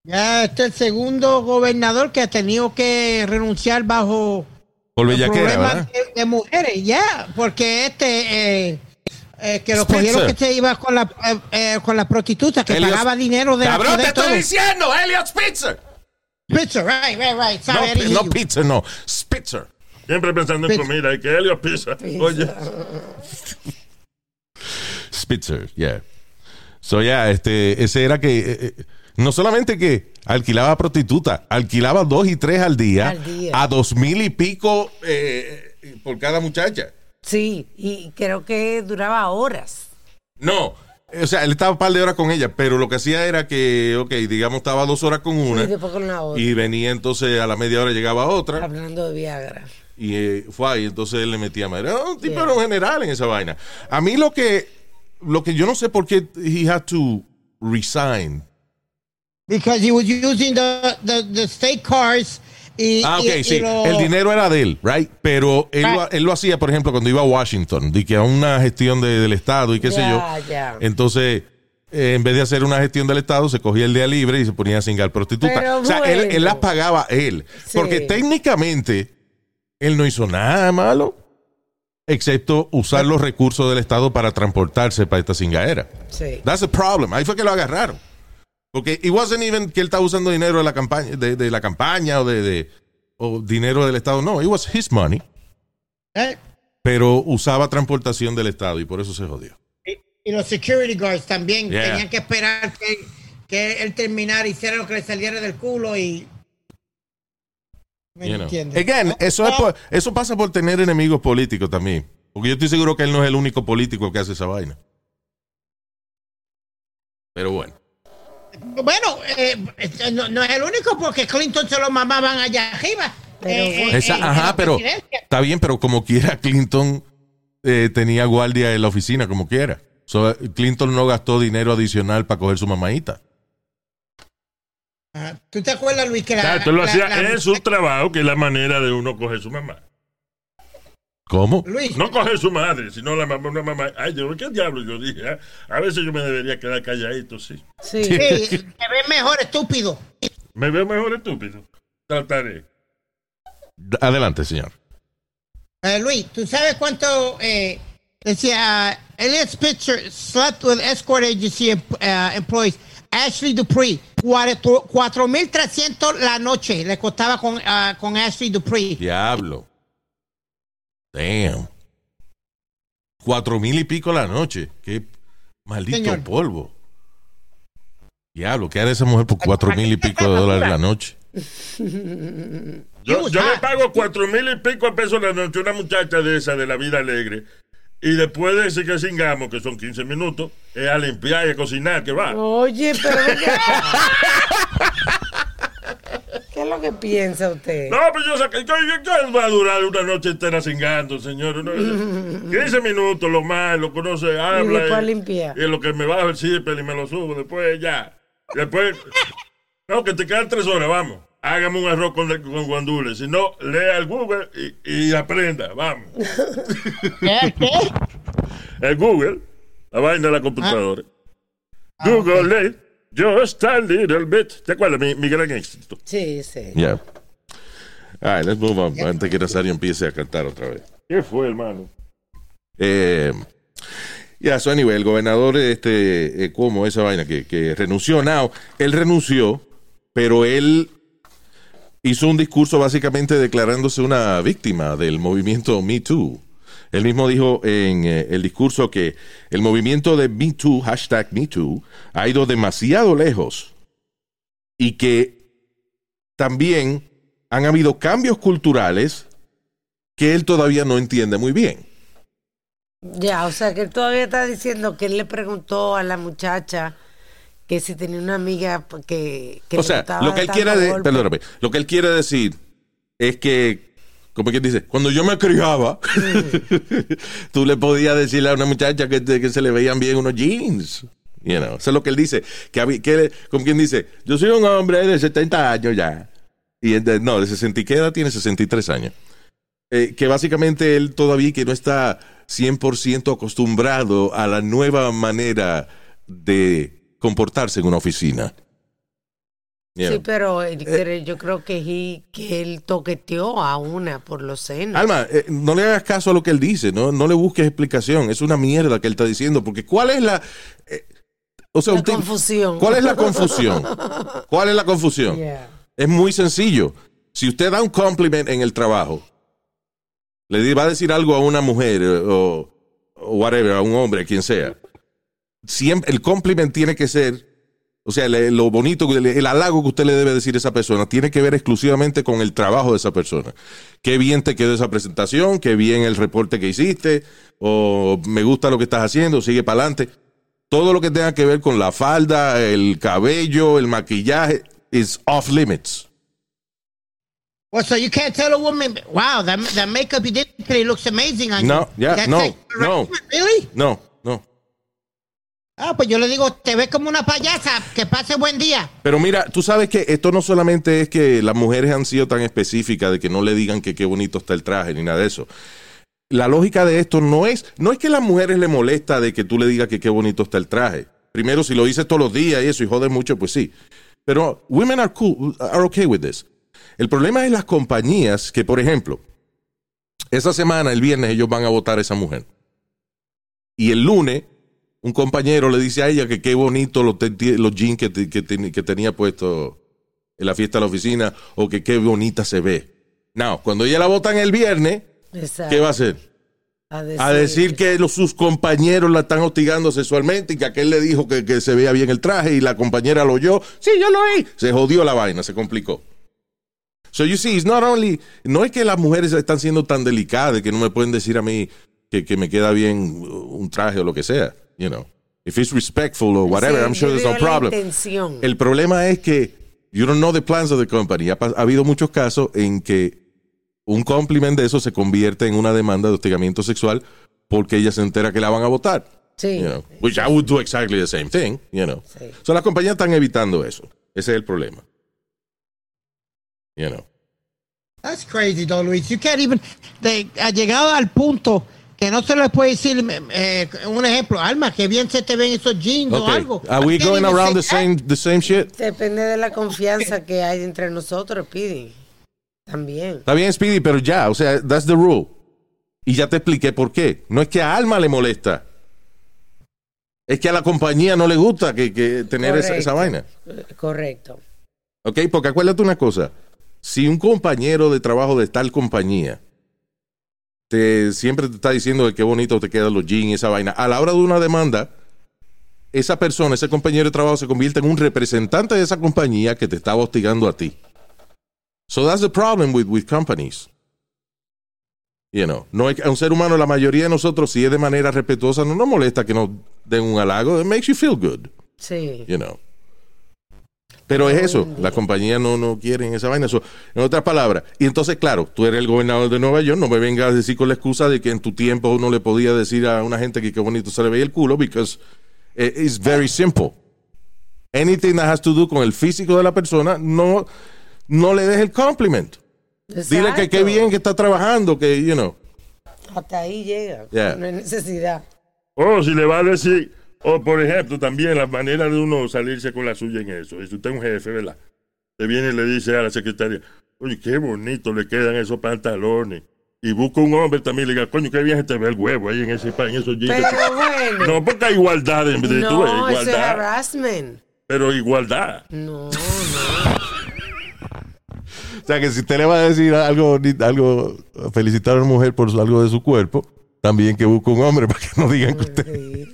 Ya este es el segundo gobernador que ha tenido que renunciar bajo Por problemas de, de mujeres, ya, porque este eh, eh, que lo Spitzer. cogieron que se iba con la eh, eh, con la prostituta que Elliot- pagaba dinero de la ¡Cabrón, te de estoy todo. diciendo! ¡Elliot Spitzer! Spitzer, right, right, right. No, Sorry, no pizza, no. Spitzer. Siempre pensando en Pizza. comida y que Helio pisa. Oye, Spitzer, yeah. So, yeah, este, ese era que. eh, no solamente que alquilaba prostituta, alquilaba dos y tres al día, Al día. a dos mil y pico por cada muchacha. Sí, y creo que duraba horas. No, o sea, él estaba un par de horas con ella, pero lo que hacía era que, ok, digamos, estaba dos horas con una Y después con la otra. y venía entonces a la media hora llegaba otra Hablando de Viagra. y eh, fue ahí, entonces él le metía madre. Era un tipo Yeah. era un general en esa vaina. A mí lo que, lo que yo no sé por qué he had to resign. Because he was using the, the, the state cars. Y, Ah, ok, y- y sí. lo- El dinero era de él, right? Pero él, lo, Right. él lo hacía, por ejemplo, cuando iba a Washington, de que a una gestión de- del Estado y qué sé yo. Ya. Entonces, eh, en vez de hacer una gestión del Estado, se cogía el día libre y se ponía a cingar prostitutas. Pero o sea, él, bueno. él las pagaba él. Sí. Porque técnicamente, él no hizo nada malo, excepto usar los recursos del Estado para transportarse para esta cingaera. Sí. That's the problem. Ahí fue que lo agarraron. Porque it wasn't even que él estaba usando dinero de la campaña, de, de la campaña o de, de- o dinero del Estado. No, it was his money. ¿eh? Pero usaba transportación del Estado y por eso se jodió. Y, y los security guards también Yeah. tenían que esperar que, que él terminara, hiciera lo que le saliera del culo y. ¿Me You know. entiendes? Again, eso, es por- eso pasa por tener enemigos políticos también. Porque yo estoy seguro que él no es el único político que hace esa vaina. Pero bueno. Bueno, eh, eh, no, no es el único porque Clinton se lo mamaban allá arriba. Pero Eh. Esa- ajá, la pero está bien, pero como quiera, Clinton eh, tenía guardia en la oficina, como quiera. So, Clinton no gastó dinero adicional para coger su mamadita. Ajá. ¿Tú te acuerdas, Luis, que la. Lo la- hacía la- en su trabajo, que es la manera de uno coger su mamá. ¿Cómo? Luis, No coger su madre, sino la mamá, una mamá. Ay, yo, ¿qué diablo? Yo dije, ah, a veces yo me debería quedar calladito, sí. Sí. sí, te ves mejor, estúpido. Me veo mejor estúpido. Trataré. Adelante, señor. Eh, Luis, ¿tú sabes cuánto eh, decía Elliot Spitzer slept with escort agency em- eh, employees? Ashley Dupree, cuatro- 4.300 la noche le costaba con, ah, con Ashley Dupree. Diablo. Damn. Cuatro mil y pico la noche. Qué maldito Señor. polvo. Diablo, ¿qué hará esa mujer por cuatro mil y pico de dólares la noche? Yo, le hot. pago cuatro mil y pico de pesos la noche a una muchacha de esa, de la vida alegre. Y después de ese que singamos, que son 15 minutos, es a limpiar y a cocinar, que va. Oye, pero ven acá. ¿Qué es lo que piensa usted? No, pues yo saqué. ¿Qué, qué- qué va a durar una noche entera cingando, señor? Uno- 15 minutos, lo más, lo conoce, habla. después limpia. Y lo que me bajo el zipper y me lo subo, después ya. Después. No, que te quedan tres horas, vamos. Hágame un arroz con, con guandules. Si no, lea el Google y, y aprenda, vamos. ¿Qué? ¿Qué? El Google, la vaina de la computadora. Ah, Google it just a little bit. ¿Te acuerdas? Mi, mi gran éxito. Sí, sí. Yeah. All right, let's move on. Antes que Rosario empiece a cantar otra vez. ¿Qué fue, hermano? Eh, yeah, so anyway, el gobernador, este, eh, como esa vaina que, que renunció, now, él renunció, pero él hizo un discurso básicamente declarándose una víctima del movimiento Me Too. Él mismo dijo en eh, el discurso que el movimiento de Me Too, hashtag Me Too, ha ido demasiado lejos y que también han habido cambios culturales que él todavía no entiende muy bien. Ya, o sea que él todavía está diciendo que él le preguntó a la muchacha que si tenía una amiga que, que o sea, lo que él dando quiere de- golpes. perdóname, lo que él quiere decir es que, como quien dice, cuando yo me criaba, tú le podías decirle a una muchacha que, que se le veían bien unos jeans. You know, eso es lo que él dice. Que, que como quien dice, yo soy un hombre de 70 años ya. Y de- no, de 60 y qué edad tiene 63 años. Eh, que básicamente él todavía que no está 100% acostumbrado a la nueva manera de comportarse en una oficina. Sí, know. pero él cree- yo creo que, he- que él toqueteó a una por los senos. Alma, eh, no le hagas caso a lo que él dice, no, no le busques explicación. Es una mierda que él está diciendo, porque ¿cuál es la... eh, o sea, La un tipo- confusión. ¿Cuál es la confusión? ¿Cuál es la confusión? Yeah. Es muy sencillo. Si usted da un compliment en el trabajo, le va a decir algo a una mujer eh, o, o whatever, a un hombre, a quien sea. Siempre, el compliment tiene que ser, O sea, le- lo bonito, el, el halago que usted le debe decir a esa persona tiene que ver exclusivamente con el trabajo de esa persona. Qué bien te quedó esa presentación, qué bien el reporte que hiciste, o me gusta lo que estás haciendo, sigue para adelante. Todo lo que tenga que ver con la falda, el cabello, el maquillaje, is off limits. Well, so you can't tell a woman, wow, that, that makeup you did today looks amazing on No, you. yeah, That's no, no. Really? No, no. Ah, pues yo le digo, te ves como una payasa, que pase buen día. Pero mira, tú sabes que esto no solamente es que las mujeres han sido tan específicas de que no le digan que qué bonito está el traje ni nada de eso. La lógica de esto no es, no es que a las mujeres le molesta de que tú le digas que qué bonito está el traje. Primero, si lo dices todos los días y eso y jodes mucho, pues sí. Pero women are cool, are okay with this. El problema es las compañías que, por ejemplo, esa semana, el viernes, ellos van a votar a esa mujer. Y el lunes, un compañero le dice a ella que qué bonito los, jeans que, te- que ten- que tenía puesto en la fiesta de la oficina o que qué bonita se ve. No, cuando ella la votan el viernes, Exacto. ¿qué va a hacer? A decir, A decir que los- sus compañeros la están hostigando sexualmente y que aquel le dijo que, que se veía bien el traje y la compañera lo oyó. Sí, yo lo oí. Se jodió la vaina, se complicó. So you see, it's not only, no es que las mujeres están siendo tan delicadas que no me pueden decir a mí que, que me queda bien un traje o lo que sea, you know. If it's respectful or whatever, Sí, I'm sure there's no problem. intención. El problema es que you don't know the plans of the company. Ha, ha habido muchos casos en que un compliment de eso se convierte en una demanda de hostigamiento sexual porque ella se entera que la van a votar. Sí. You know, which I would do exactly the same thing, you know. Sí. So las compañías están evitando eso. Ese es el problema. You know. That's crazy, though, Luis. You can't even. De, ha llegado al punto que no se le puede decir, eh, un ejemplo, Alma, que bien se te ven esos jeans o algo. Are we going around the same the same shit? Depende de la confianza que hay entre nosotros, Pidi. También. Está bien, Speedy, pero ya, o sea, that's the rule. Y ya te expliqué por qué. No es que a Alma le molesta. Es que a la compañía no le gusta que, que tener esa, esa vaina. Correcto. ¿Ok? Porque acuérdate una cosa. Si un compañero de trabajo de tal compañía te, siempre te está diciendo de qué bonito te quedan los jeans y esa vaina, a la hora de una demanda, esa persona, ese compañero de trabajo se convierte en un representante de esa compañía que te está hostigando a ti. So that's the problem with, with companies. You know, no es, a un ser humano, la mayoría de nosotros, si es de manera respetuosa, no nos molesta que nos den un halago. It makes you feel good Sí. you know. Pero es eso, la compañía no, no quieren esa vaina. Eso, en otras palabras, y entonces, claro, tú eres el gobernador de Nueva York, no me vengas a decir con la excusa de que en tu tiempo uno le podía decir a una gente que qué bonito se le veía el culo, because it's very simple. Anything that has to do con el físico de la persona, no, no le des el compliment. Dile que qué bien que está trabajando, que, you know. Hasta ahí llega. Yeah. No hay necesidad. O si le va a decir, o por ejemplo, también la manera de uno salirse con la suya en eso. Si usted es un jefe, ¿verdad? Te viene y le dice a la secretaria, oye, qué bonito le quedan esos pantalones. Y busca un hombre también y le diga, coño, qué bien se te ve el huevo ahí en, ese, pa- en esos jeans. Pero bueno. No, porque hay igualdad en vez de tú, No, eso es igualdad. harassment. Pero igualdad. No, no. O sea, que si usted le va a decir algo, algo felicitar a una mujer por algo de su cuerpo, también que busque un hombre para que no digan que usted...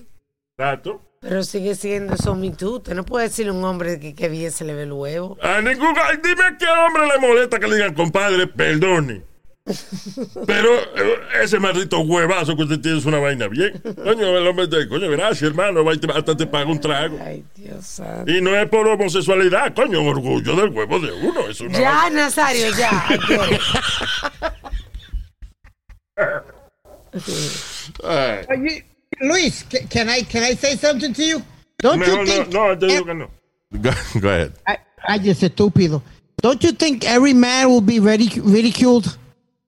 Exacto. Pero sigue siendo eso mi tú. Usted no puede decirle a un hombre que, que bien se le ve el huevo. A ningún. ay, dime qué hombre le molesta que le digan, compadre, perdone. Pero eh, ese maldito huevazo que usted tiene es una vaina bien. Coño, el hombre te coño, gracias, hermano. Hasta te paga un trago. Ay, Dios santo. Y no es por homosexualidad, coño, orgullo del huevo de uno. Es una Ya, Nazario, ya. Ok. Luis, ca- can I can I say something to you? Don't Mejor you no, think? no, te digo que no. Go, go ahead. I, I just estúpido. Don't you think every man will be ridic- ridiculed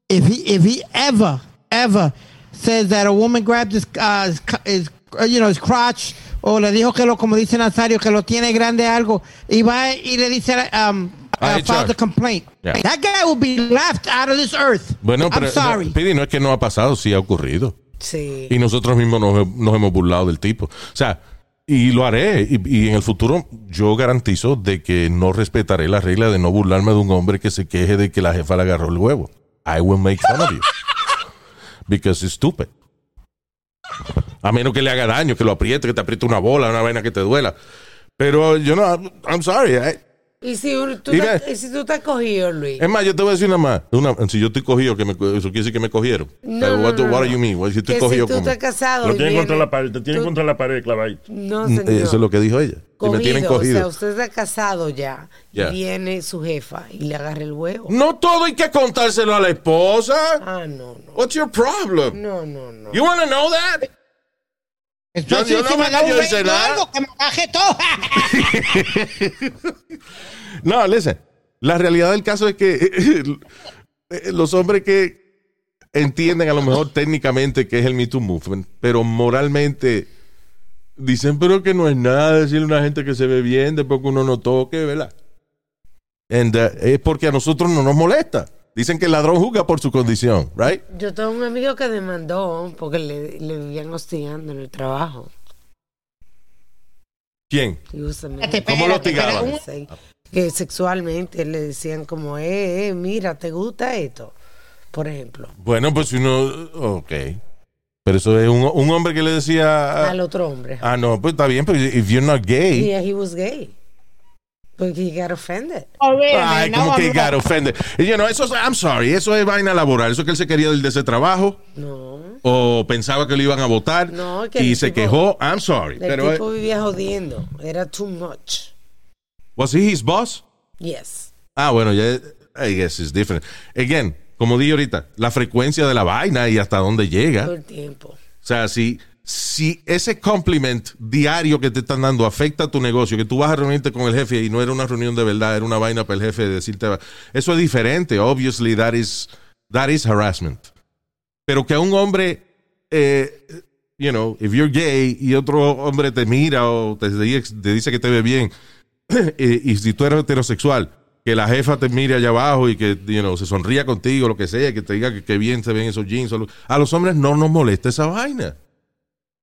if he if he ever ever says that a woman grabbed his uh, his, uh, you know his crotch o le dijo que lo como dice Nazario que lo tiene grande algo y va y le dice um Ah, uh, file HR. the complaint. Yeah. That guy will be left out of this earth. Bueno, pero I'm sorry. no, Pidi, no es que no ha pasado, sí ha ocurrido. Sí. Y nosotros mismos nos, hemos burlado del tipo. O sea, y lo haré. Y, y en el futuro yo garantizo de que no respetaré la regla de no burlarme de un hombre que se queje de que la jefa le agarró el huevo. I will make fun of you. Because it's stupid. A menos que le haga daño, que lo apriete, que te apriete una bola, una vaina que te duela. Pero yo no, I'm sorry. I- ¿Y si, un- tú, Dime. te- y si tú estás cogido, Luis? es más, yo te voy a decir una más. Una, si yo estoy cogido, que me, eso quiere decir que me cogieron. No, Pero no, what, do- no, what you mean? What, si estoy que cogido si tú como- estás casado Lo tienen viene- contra la pared, te tienen tú- contra la pared clavadito. No, Mm, señor. Eso es lo que dijo ella. Que me tienen Cogido, cogido. O sea, usted está casado ya. Ya. Viene su jefa y le agarra el huevo. No todo hay que contárselo a la esposa. Ah, no, no. What's your problem? No, no, no. You want to know that? Entonces, yo no si me yo hice nada. algo, que me baje todo. No, listen. La realidad del caso es que los hombres que entienden a lo mejor técnicamente que es el Me Too Movement, pero moralmente dicen, pero que no es nada decirle a una gente que se ve bien después que uno no toque, ¿verdad? And, uh, es porque a nosotros no nos molesta. Dicen que el ladrón juzga por su condición, right? Yo tengo un amigo que demandó porque le, le vivían hostigando en el trabajo. ¿Quién? Espérate, ¿Cómo lo hostigaban? Que sexualmente le decían como, eh, eh, mira, ¿te gusta esto? Por ejemplo, Bueno, pues si uno, ok. Pero eso es un, un hombre que le decía... al otro hombre. Ah, no, pues está bien, pero if you're not gay... Yeah, he was gay. But he got offended. Oh, Ay, como que got offended. Y, You know, eso es, I'm sorry, eso es vaina laboral. Eso es que él se quería ir de ese trabajo No. o pensaba que lo iban a votar No, que y se tipo- quejó. I'm sorry. El Pero, tipo eh, vivía jodiendo. Era too much. ¿was he his boss? Yes. Ah, bueno, ya, I guess it's different. Again, como dije ahorita, la frecuencia de la vaina y hasta dónde llega. Todo O el tiempo. sea, si, si ese compliment diario que te están dando afecta a tu negocio, que tú vas a reunirte con el jefe y no era una reunión de verdad, era una vaina para el jefe de decirte, eso es diferente. Obviously, that is, that is harassment. Pero que a un hombre, eh, you know, if you're gay y otro hombre te mira o te, dice que te ve bien, y, y si tú eres heterosexual, que la jefa te mire allá abajo y que you know, se sonría contigo, lo que sea, que te diga que, que bien se ven esos jeans. A los hombres no nos molesta esa vaina.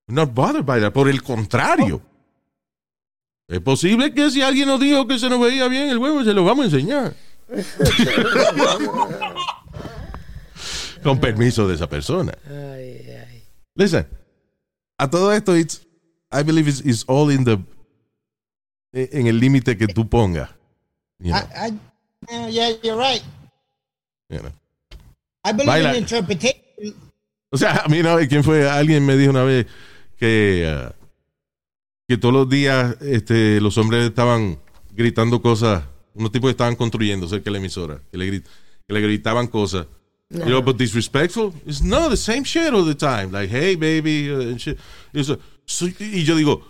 Not bothered by that. Por el contrario. Es posible que si alguien nos dijo que se nos veía bien el huevo, se lo vamos a enseñar. Con permiso de esa persona. Ay, ay. Listen, a todo esto, it's, I believe it's, it's all in the, en el límite que tú pongas. You know, I, I, yeah, yeah, you're right. you know. I believe Baila. in interpretation. O sea, a mí una vez, ¿quién fue? Alguien me dijo una vez que, ah, que todos los días este, los hombres estaban gritando cosas, unos tipos que estaban construyendo cerca de la emisora, que le, grit- que le gritaban cosas. You know, but disrespectful? It's no, the same shit all the time. Like, hey, baby, uh, and shit. Y eso- so- y yo digo,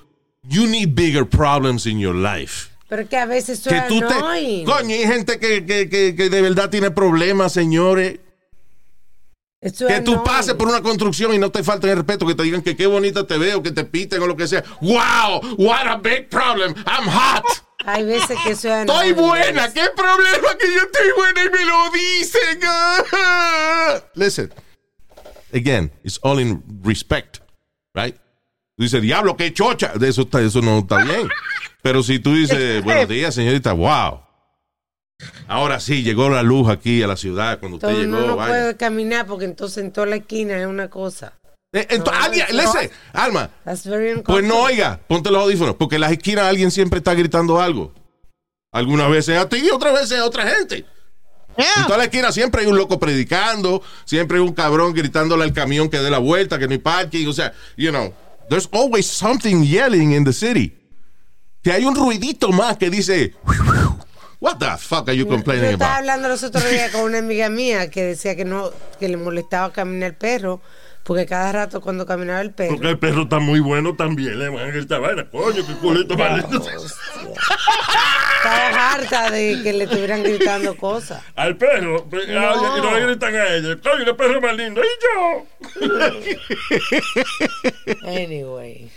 you need bigger problems in your life. Pero que a veces eso Que tú te... Coño, hay gente que, que, que, que de verdad tiene problemas, señores. Eso Que tú annoying. pases por una construcción y no te falten el respeto, que te digan que qué bonita te veo, que te piten o lo que sea. ¡Wow! What a big problem. I'm hot. Hay veces que es Estoy buena. ¿Qué problema que yo estoy buena y me lo dicen? Listen. Again, it's all in respect, right? Tú dices, diablo, qué chocha. De eso, está, eso no está bien. Pero si tú dices, buenos días, señorita, wow. Ahora sí, llegó la luz aquí a la ciudad cuando usted Entonces llegó. uno no vaya. puede caminar porque entonces en toda la esquina es una cosa. Eh, ento- No, alguien, no. Alma, That's very pues no oiga, ponte los audífonos, porque en las esquinas alguien siempre está gritando algo. Algunas veces a ti y otras veces a otra gente. En toda la esquina siempre hay un loco predicando, siempre hay un cabrón gritándole al camión que dé la vuelta, que no hay parking, o sea, you know, there's always something yelling in the city. Que hay un ruidito más que dice, what the fuck are you Yo complaining estaba about? hablando los otros días con una amiga mía que decía que no, que le molestaba caminar el perro, porque cada rato cuando caminaba el perro, Porque el perro está muy bueno también. Le van a gritar, vaina, coño, qué culito lindo. estaba harta de que le estuvieran gritando cosas. Al perro, No. que no le gritan a ella. Coño, el perro más lindo. Y yo. Anyway.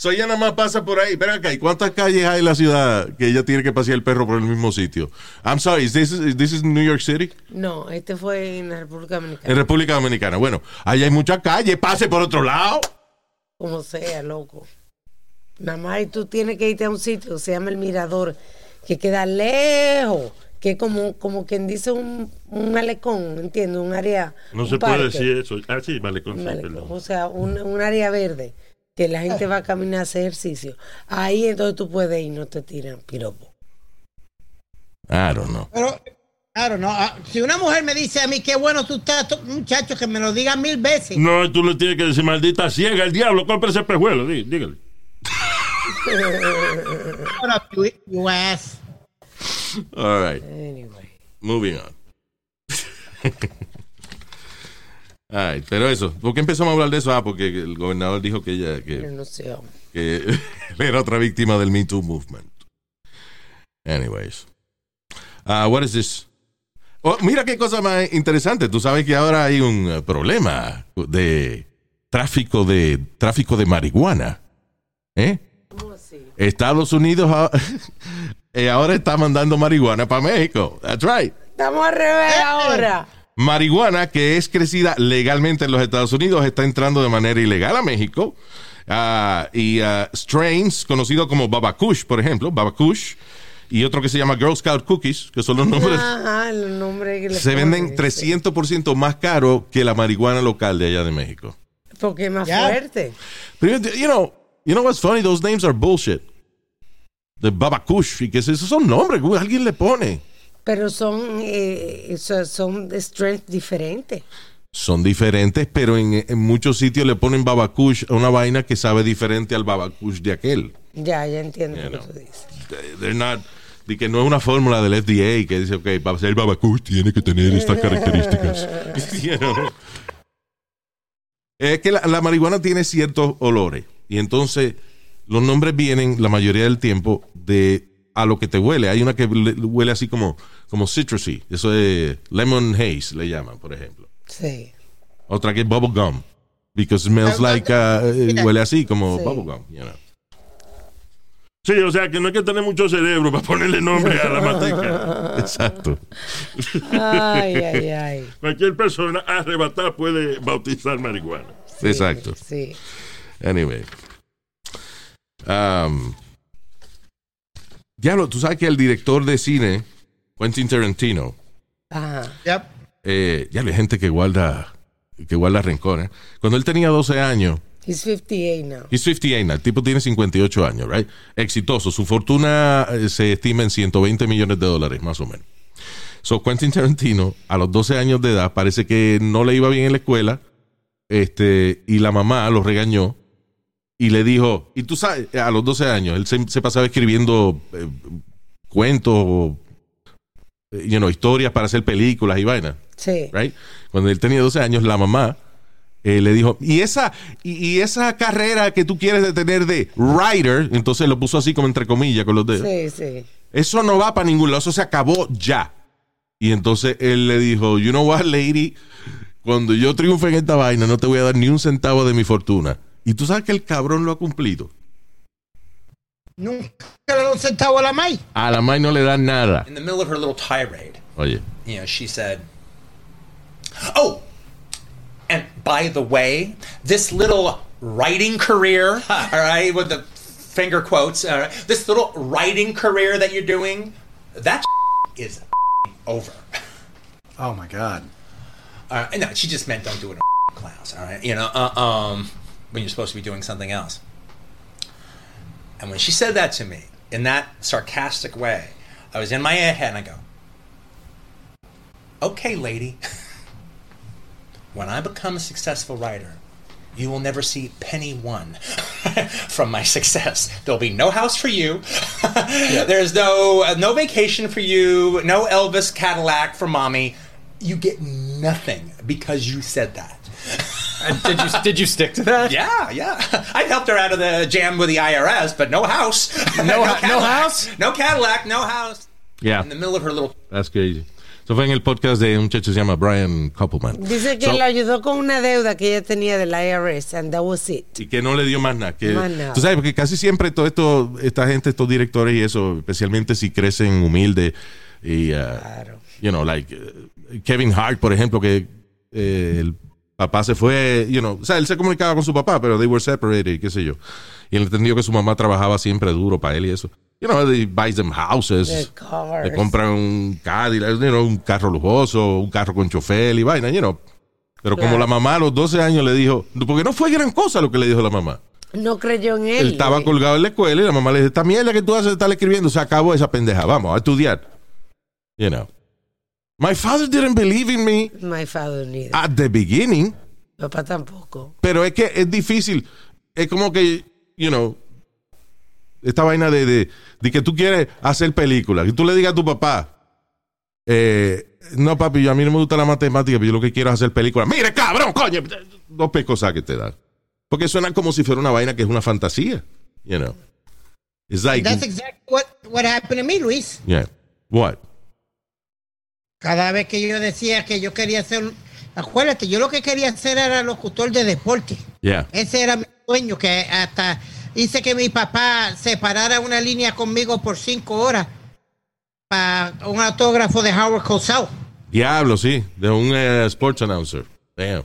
So ella nada más pasa por ahí. Ven acá, ¿y cuántas calles hay en la ciudad que ella tiene que pasear el perro por el mismo sitio? I'm sorry, is this, is this is New York City? No, este fue en la República En Dominicana. República Dominicana. Bueno, ahí hay muchas calles, pase por otro lado. Como sea, loco. Nada más y tú tienes que irte a un sitio se llama El Mirador, que queda lejos, que es como, como quien dice un, un malecón, ¿entiendes? Un área. No un se puede decir eso. Ah, sí, Un sí, malecón, perdón. o sea, un, un área verde que la gente va a caminar a hacer ejercicio. Ahí entonces tú puedes ir no te tiran piropo. I don't know. Pero, claro, no. ah, Si una mujer me dice a mí qué bueno tú estás, tú- muchacho, que me lo diga mil veces. No, tú le tienes que decir, maldita ciega, el diablo, compre ese pejuelo, dí- dígale. Shut up, you, you ass. All right. Anyway. Moving on. Ay, pero eso, ¿por qué empezamos a hablar de eso? Ah, porque el gobernador dijo que ella que, que era otra víctima del Me Too movement. Anyways. Ah, what is this? Oh, mira qué cosa más interesante. Tú sabes que ahora hay un eh, problema de tráfico de tráfico de marihuana. ¿Eh? Estados Unidos eh, ahora está mandando marihuana para México. That's right. Estamos al revés ahora. Marihuana que es crecida legalmente en los Estados Unidos está entrando de manera ilegal a México. Ah, y ah, strains conocidos como Babakush, por ejemplo, Babakush, y otro que se llama Girl Scout Cookies, que son los nombres, Ajá, el nombre que se venden ponen, 300% más caro que la marihuana local de allá de México. Porque es más fuerte. Pero, you know, you know what's funny? Those names are bullshit. The Babakush, y que esos son nombres que alguien le pone. Pero son, eh, so- son strength diferentes. son diferentes, pero en, en muchos sitios le ponen babakush a una vaina que sabe diferente al babakush de aquel. Ya, ya entiendo lo que tú dices. They're not, de que no es una fórmula del FDA que dice, ok, para ser babakush tiene que tener estas características. You know? Es que la, la marihuana tiene ciertos olores y entonces los nombres vienen la mayoría del tiempo de a lo que te huele. Hay una que le- huele así como, como citrusy. Eso es lemon haze, le llaman, por ejemplo. Sí. Otra que es bubble gum. Because it smells like, uh, eh, huele así como Sí. bubble gum, you know. Sí, o sea que no hay que tener mucho cerebro para ponerle nombre a la matica. Exacto. Ay, ay, ay. Cualquier persona arrebatada puede bautizar marihuana. Sí, Exacto. Sí. Anyway. Um, diablo, tú sabes que el director de cine, Quentin Tarantino, Ajá. Yep. eh, ya hay gente que guarda, que guarda rencor. ¿eh? Cuando él tenía 12 años, He's 58 now. He's 58 now. El tipo tiene 58 años, right? Exitoso. Su fortuna eh, se estima en 120 millones de dólares, más o menos. So, Quentin Tarantino, a los 12 años de edad, parece que no le iba bien en la escuela. Este, y la mamá lo regañó y le dijo, y tú sabes, a los 12 años, él se, se pasaba escribiendo eh, cuentos, eh, you know, historias para hacer películas y vainas Sí. right? Cuando él tenía 12 años, la mamá eh, le dijo, y esa, y, y esa carrera que tú quieres de tener de writer, entonces lo puso así como entre comillas con los dedos, Sí, sí. eso no va para ningún lado, eso se acabó ya. Y entonces él le dijo, you know what, lady, cuando yo triunfe en esta vaina, no te voy a dar ni un centavo de mi fortuna. Y tú sabes que el cabrón lo ha cumplido. Nunca le da un centavo a la May. A la May no le dan nada. In the middle of her little tirade, Oye, you know, she said, "Oh, and by the way, this little writing career, all right, with the finger quotes, all right, this little writing career that you're doing, that is over." Oh my God. Uh, no, she just meant don't do it in class, all right? You know, uh, um, when you're supposed to be doing something else. And when she said that to me in that sarcastic way, I was in my head and I go, okay, lady, when I become a successful writer, you will never see penny one from my success. There'll be no house for you. There's no uh, no vacation for you. No Elvis Cadillac for mommy. You get nothing because you said that. And did you did you stick to that? Yeah, yeah. I helped her out of the jam with the IRS, but no house. No no Cadillac. house? No Cadillac. No house. yeah, In the middle of her little that's crazy. Eso fue en el podcast de un muchacho que se llama Brian Koppelman. Dice que So- le ayudó con una deuda que ella tenía del IRS, and that was it. y que no le dio más nada. Que, Más nada. Tú sabes, porque casi siempre todo esto, esta gente, estos directores y eso, especialmente si crecen humildes y, uh, Claro. you know, like uh, Kevin Hart, por ejemplo, que eh, el papá se fue, you know, o sea, él se comunicaba con su papá, pero they were separated, qué sé yo. Y él entendió que su mamá trabajaba siempre duro para él y eso. You know, they buys them houses. Le compran un Cadillac, you know, un carro lujoso, un carro con chofer y vaina, you know. Pero como la mamá a los 12 años le dijo, porque no fue gran cosa lo que le dijo la mamá. No creyó en él. Él estaba colgado en la escuela y la mamá le dice, esta mierda que tú haces estar escribiendo, se acabó esa pendeja, vamos a estudiar. You know. My father didn't believe in me My father neither. at the beginning, Papá tampoco. pero es que es difícil. Es como que, you know, esta vaina de, de, de que tú quieres hacer películas, que tú le digas a tu papá, eh, no papi, yo a mí no me gusta la matemática, pero yo lo que quiero es hacer películas. Mire, cabrón, coño, dos pescosas que te dan. Porque suena como si fuera una vaina que es una fantasía, you know. It's like, That's exactly what, what happened to me, Luis. yeah, what? Cada vez que yo decía que yo quería ser, acuérdate, yo lo que quería hacer era locutor de deporte. Yeah. Ese era mi sueño, que hasta hice que mi papá separara una línea conmigo por cinco horas para un autógrafo de Howard Cosell. Diablo, sí, de un eh, sports announcer. Damn.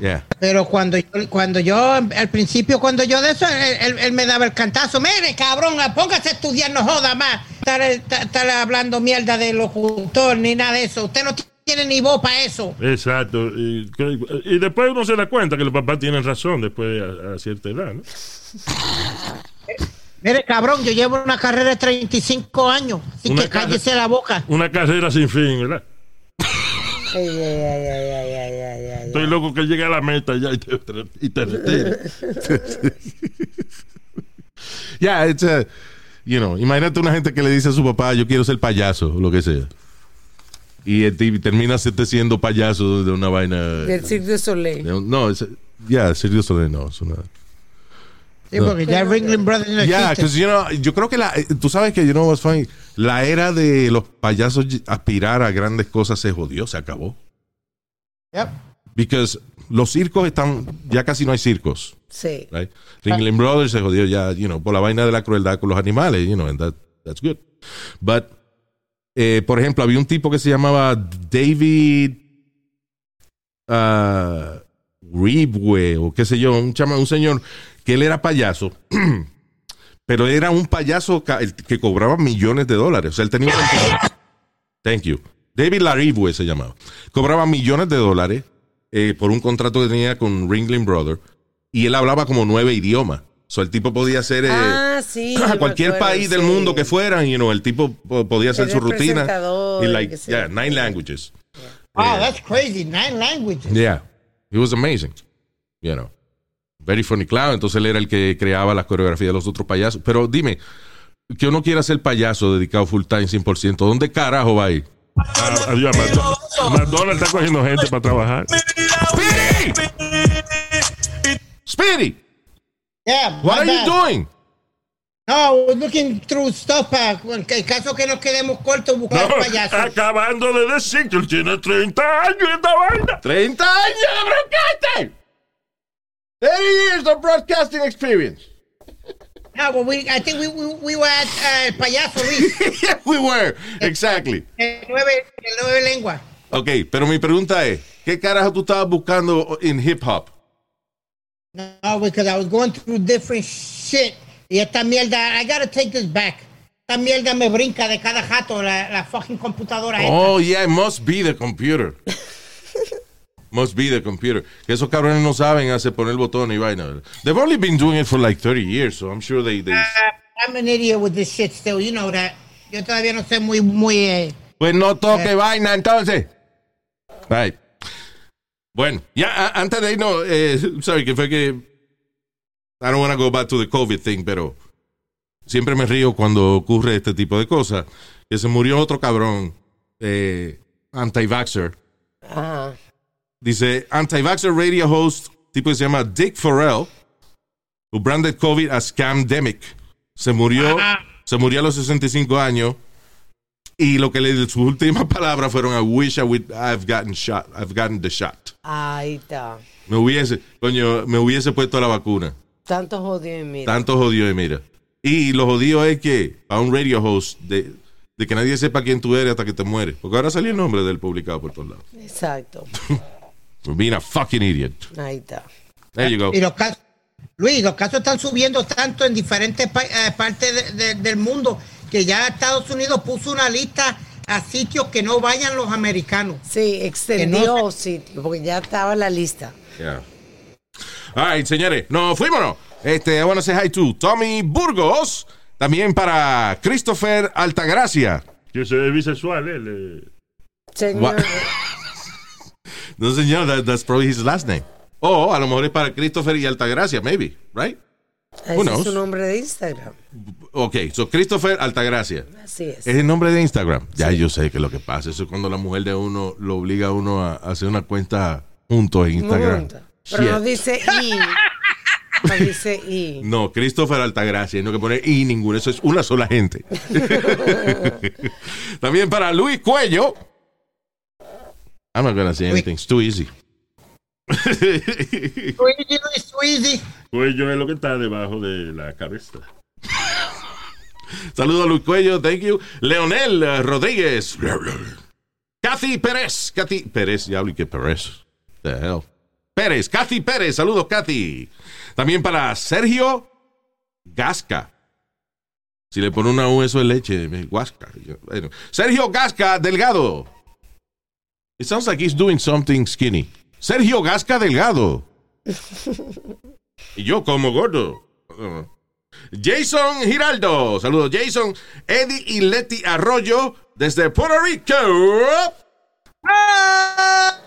Yeah. Pero cuando yo, cuando yo, al principio, cuando yo de eso, él, él- él me daba el cantazo. Mire, cabrón, póngase a estudiar, no joda más. Estar, hablando mierda de locutor ni nada de eso. Usted no tiene ni voz para eso. Exacto. Y, después uno se da cuenta que los papás tienen razón después a, a cierta edad, ¿no? Mire, cabrón, yo llevo una carrera de 35 años. Así Una que cállese la boca. Una carrera sin fin, ¿verdad? Ay, ay, ay, ay, ay, ay, ay, ay. Estoy loco que llegue a la meta ya y te, y te retire. Yeah, it's a, you know, imagínate una gente que le dice a su papá, yo quiero ser payaso, o lo que sea. Y, el tipo termina siendo payaso de una vaina. Del Cirque du Soleil. no, ya, serio Soleil, no, es una. Sí, porque ya Ringling Brothers no Yeah, you know, yo creo que la, eh, tú sabes que, you know what's funny, la era de los payasos aspirar a grandes cosas se jodió, se acabó. Yep. Because los circos están, ya casi no hay circos. Sí. right? Ringling Brothers se jodió ya, you know, por la vaina de la crueldad con los animales, you know, and that, that's good. But, eh, por ejemplo, había un tipo que se llamaba David uh, Reebwe, o qué sé yo, un, chama, un señor que él era payaso, pero era un payaso ca- el que cobraba millones de dólares. O sea, él tenía un... Thank you. David Laribwe se llamaba. Cobraba millones de dólares eh, por un contrato que tenía con Ringling Brothers y él hablaba como nueve idiomas. O sea, el tipo podía ser eh, Ah, sí. cualquier acuerdo, país del sí. mundo que fueran, you know, el tipo po- podía hacer su rutina. Y like, yeah, nine languages. Wow, that's crazy. Nine languages. Yeah. It was amazing. You know. Very funny clown. Entonces él era el que creaba las coreografías de los otros payasos. Pero dime, que uno quiera ser payaso dedicado full time 100%, ¿dónde carajo va a ir? Ah, adiós, McDonald's. McDonald's está cogiendo gente para trabajar. Speedy, Yeah, what are you bad. doing? No, we're looking through stuff para en caso que nos quedemos cortos buscar No, payasos. acabando de decir que él tiene 30 años esta vaina. 30 años de broadcasting. 30 years of broadcasting experience. No, well, we, I think we, we, we were at uh, payaso Luis. yeah, we were. Exactly. El nueve, el nueve lengua. Ok, pero mi pregunta es, ¿qué carajo tú estabas buscando en hip hop? No, because I was going through different shit. Y esta mierda, I gotta take this back. Esta mierda me brinca de cada jato la, la fucking computadora. esta. Oh, yeah, it must be the computer. must be the computer. Que esos cabrones no saben hacer poner el botón y vaina. They've only been doing it for like 30 years, so I'm sure they... they... Uh, I'm an idiot with this shit still, you know that. Yo todavía no sé muy, muy... eh, Pues no toque vaina entonces. Right. Bueno, ya antes de irnos, eh, sorry, que fue que I don't want to go back to the COVID thing, pero siempre me río cuando ocurre este tipo de cosas. Que se murió otro cabrón, eh, anti-vaxxer. Ajá. Dice, anti-vaxxer radio host, tipo que se llama Dick Farrell, who branded COVID as scamdemic. Se murió, se murió a los 65 años. Y lo que le sus últimas palabras fueron, I wish I would, I've gotten shot, I've gotten the shot. Ahí está. Me hubiese, coño, me hubiese puesto la vacuna. Tanto jodido y mira. Tanto jodido y mira. Y lo jodido es que a un radio host de, de que nadie sepa quién tú eres hasta que te mueres. Porque ahora salió el nombre del publicado por todos lados. Exacto. For being a fucking idiot. Ahí está. There you go. Y los casos, Luis, los casos están subiendo tanto en diferentes pa- eh, partes de- de- del mundo que ya Estados Unidos puso una lista a sitios que no vayan los americanos. Sí, extendió no sitio, porque ya estaba en la lista. Yeah. All right, señores, nos fuimos. Este, I want to say hi to Tommy Burgos. También para Christopher Altagracia. Que se es bisexual, él. eh. Señor? No, señor, that- that's probably his last name. O a lo mejor es para Christopher y Altagracia, maybe, right? ese es su nombre de Instagram. Ok, so Christopher Altagracia. Así es. Es el nombre de Instagram. Ya yo sé que lo que pasa. Eso es cuando la mujer de uno lo obliga a uno a hacer una cuenta juntos en Instagram. Pero no dice I. No dice I. No, Christopher Altagracia. No que poner y ninguno. Eso es una sola gente. También para Luis Cuello. I'm not gonna say anything. It's too easy. Squeezy, Luis, Squeezy. Cuello es lo que está debajo de la cabeza. Saludos a Luis Cuello, thank you. Leonel Rodríguez. Kathy Pérez. Kathy Pérez, ya hablé que Pérez. The hell. Pérez, Kathy Pérez. Saludos, Kathy. También para Sergio Gasca. Si le pone una U, eso es leche. Gasca. Bueno. Sergio Gasca Delgado. It sounds like he's doing something skinny. Sergio Gasca Delgado. y yo como gordo. Jason Giraldo. Saludos, Jason. Eddie y Letty Arroyo desde Puerto Rico.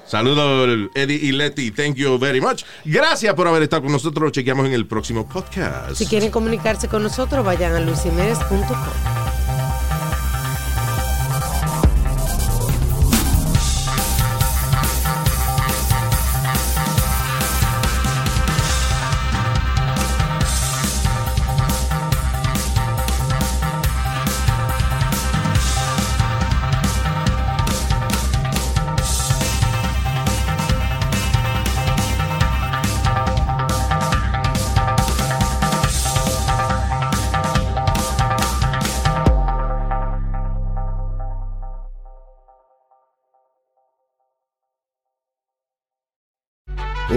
Saludos, Eddie y Letty. Thank you very much. Gracias por haber estado con nosotros. Lo chequeamos en el próximo podcast. Si quieren comunicarse con nosotros, vayan a luisiménez.com.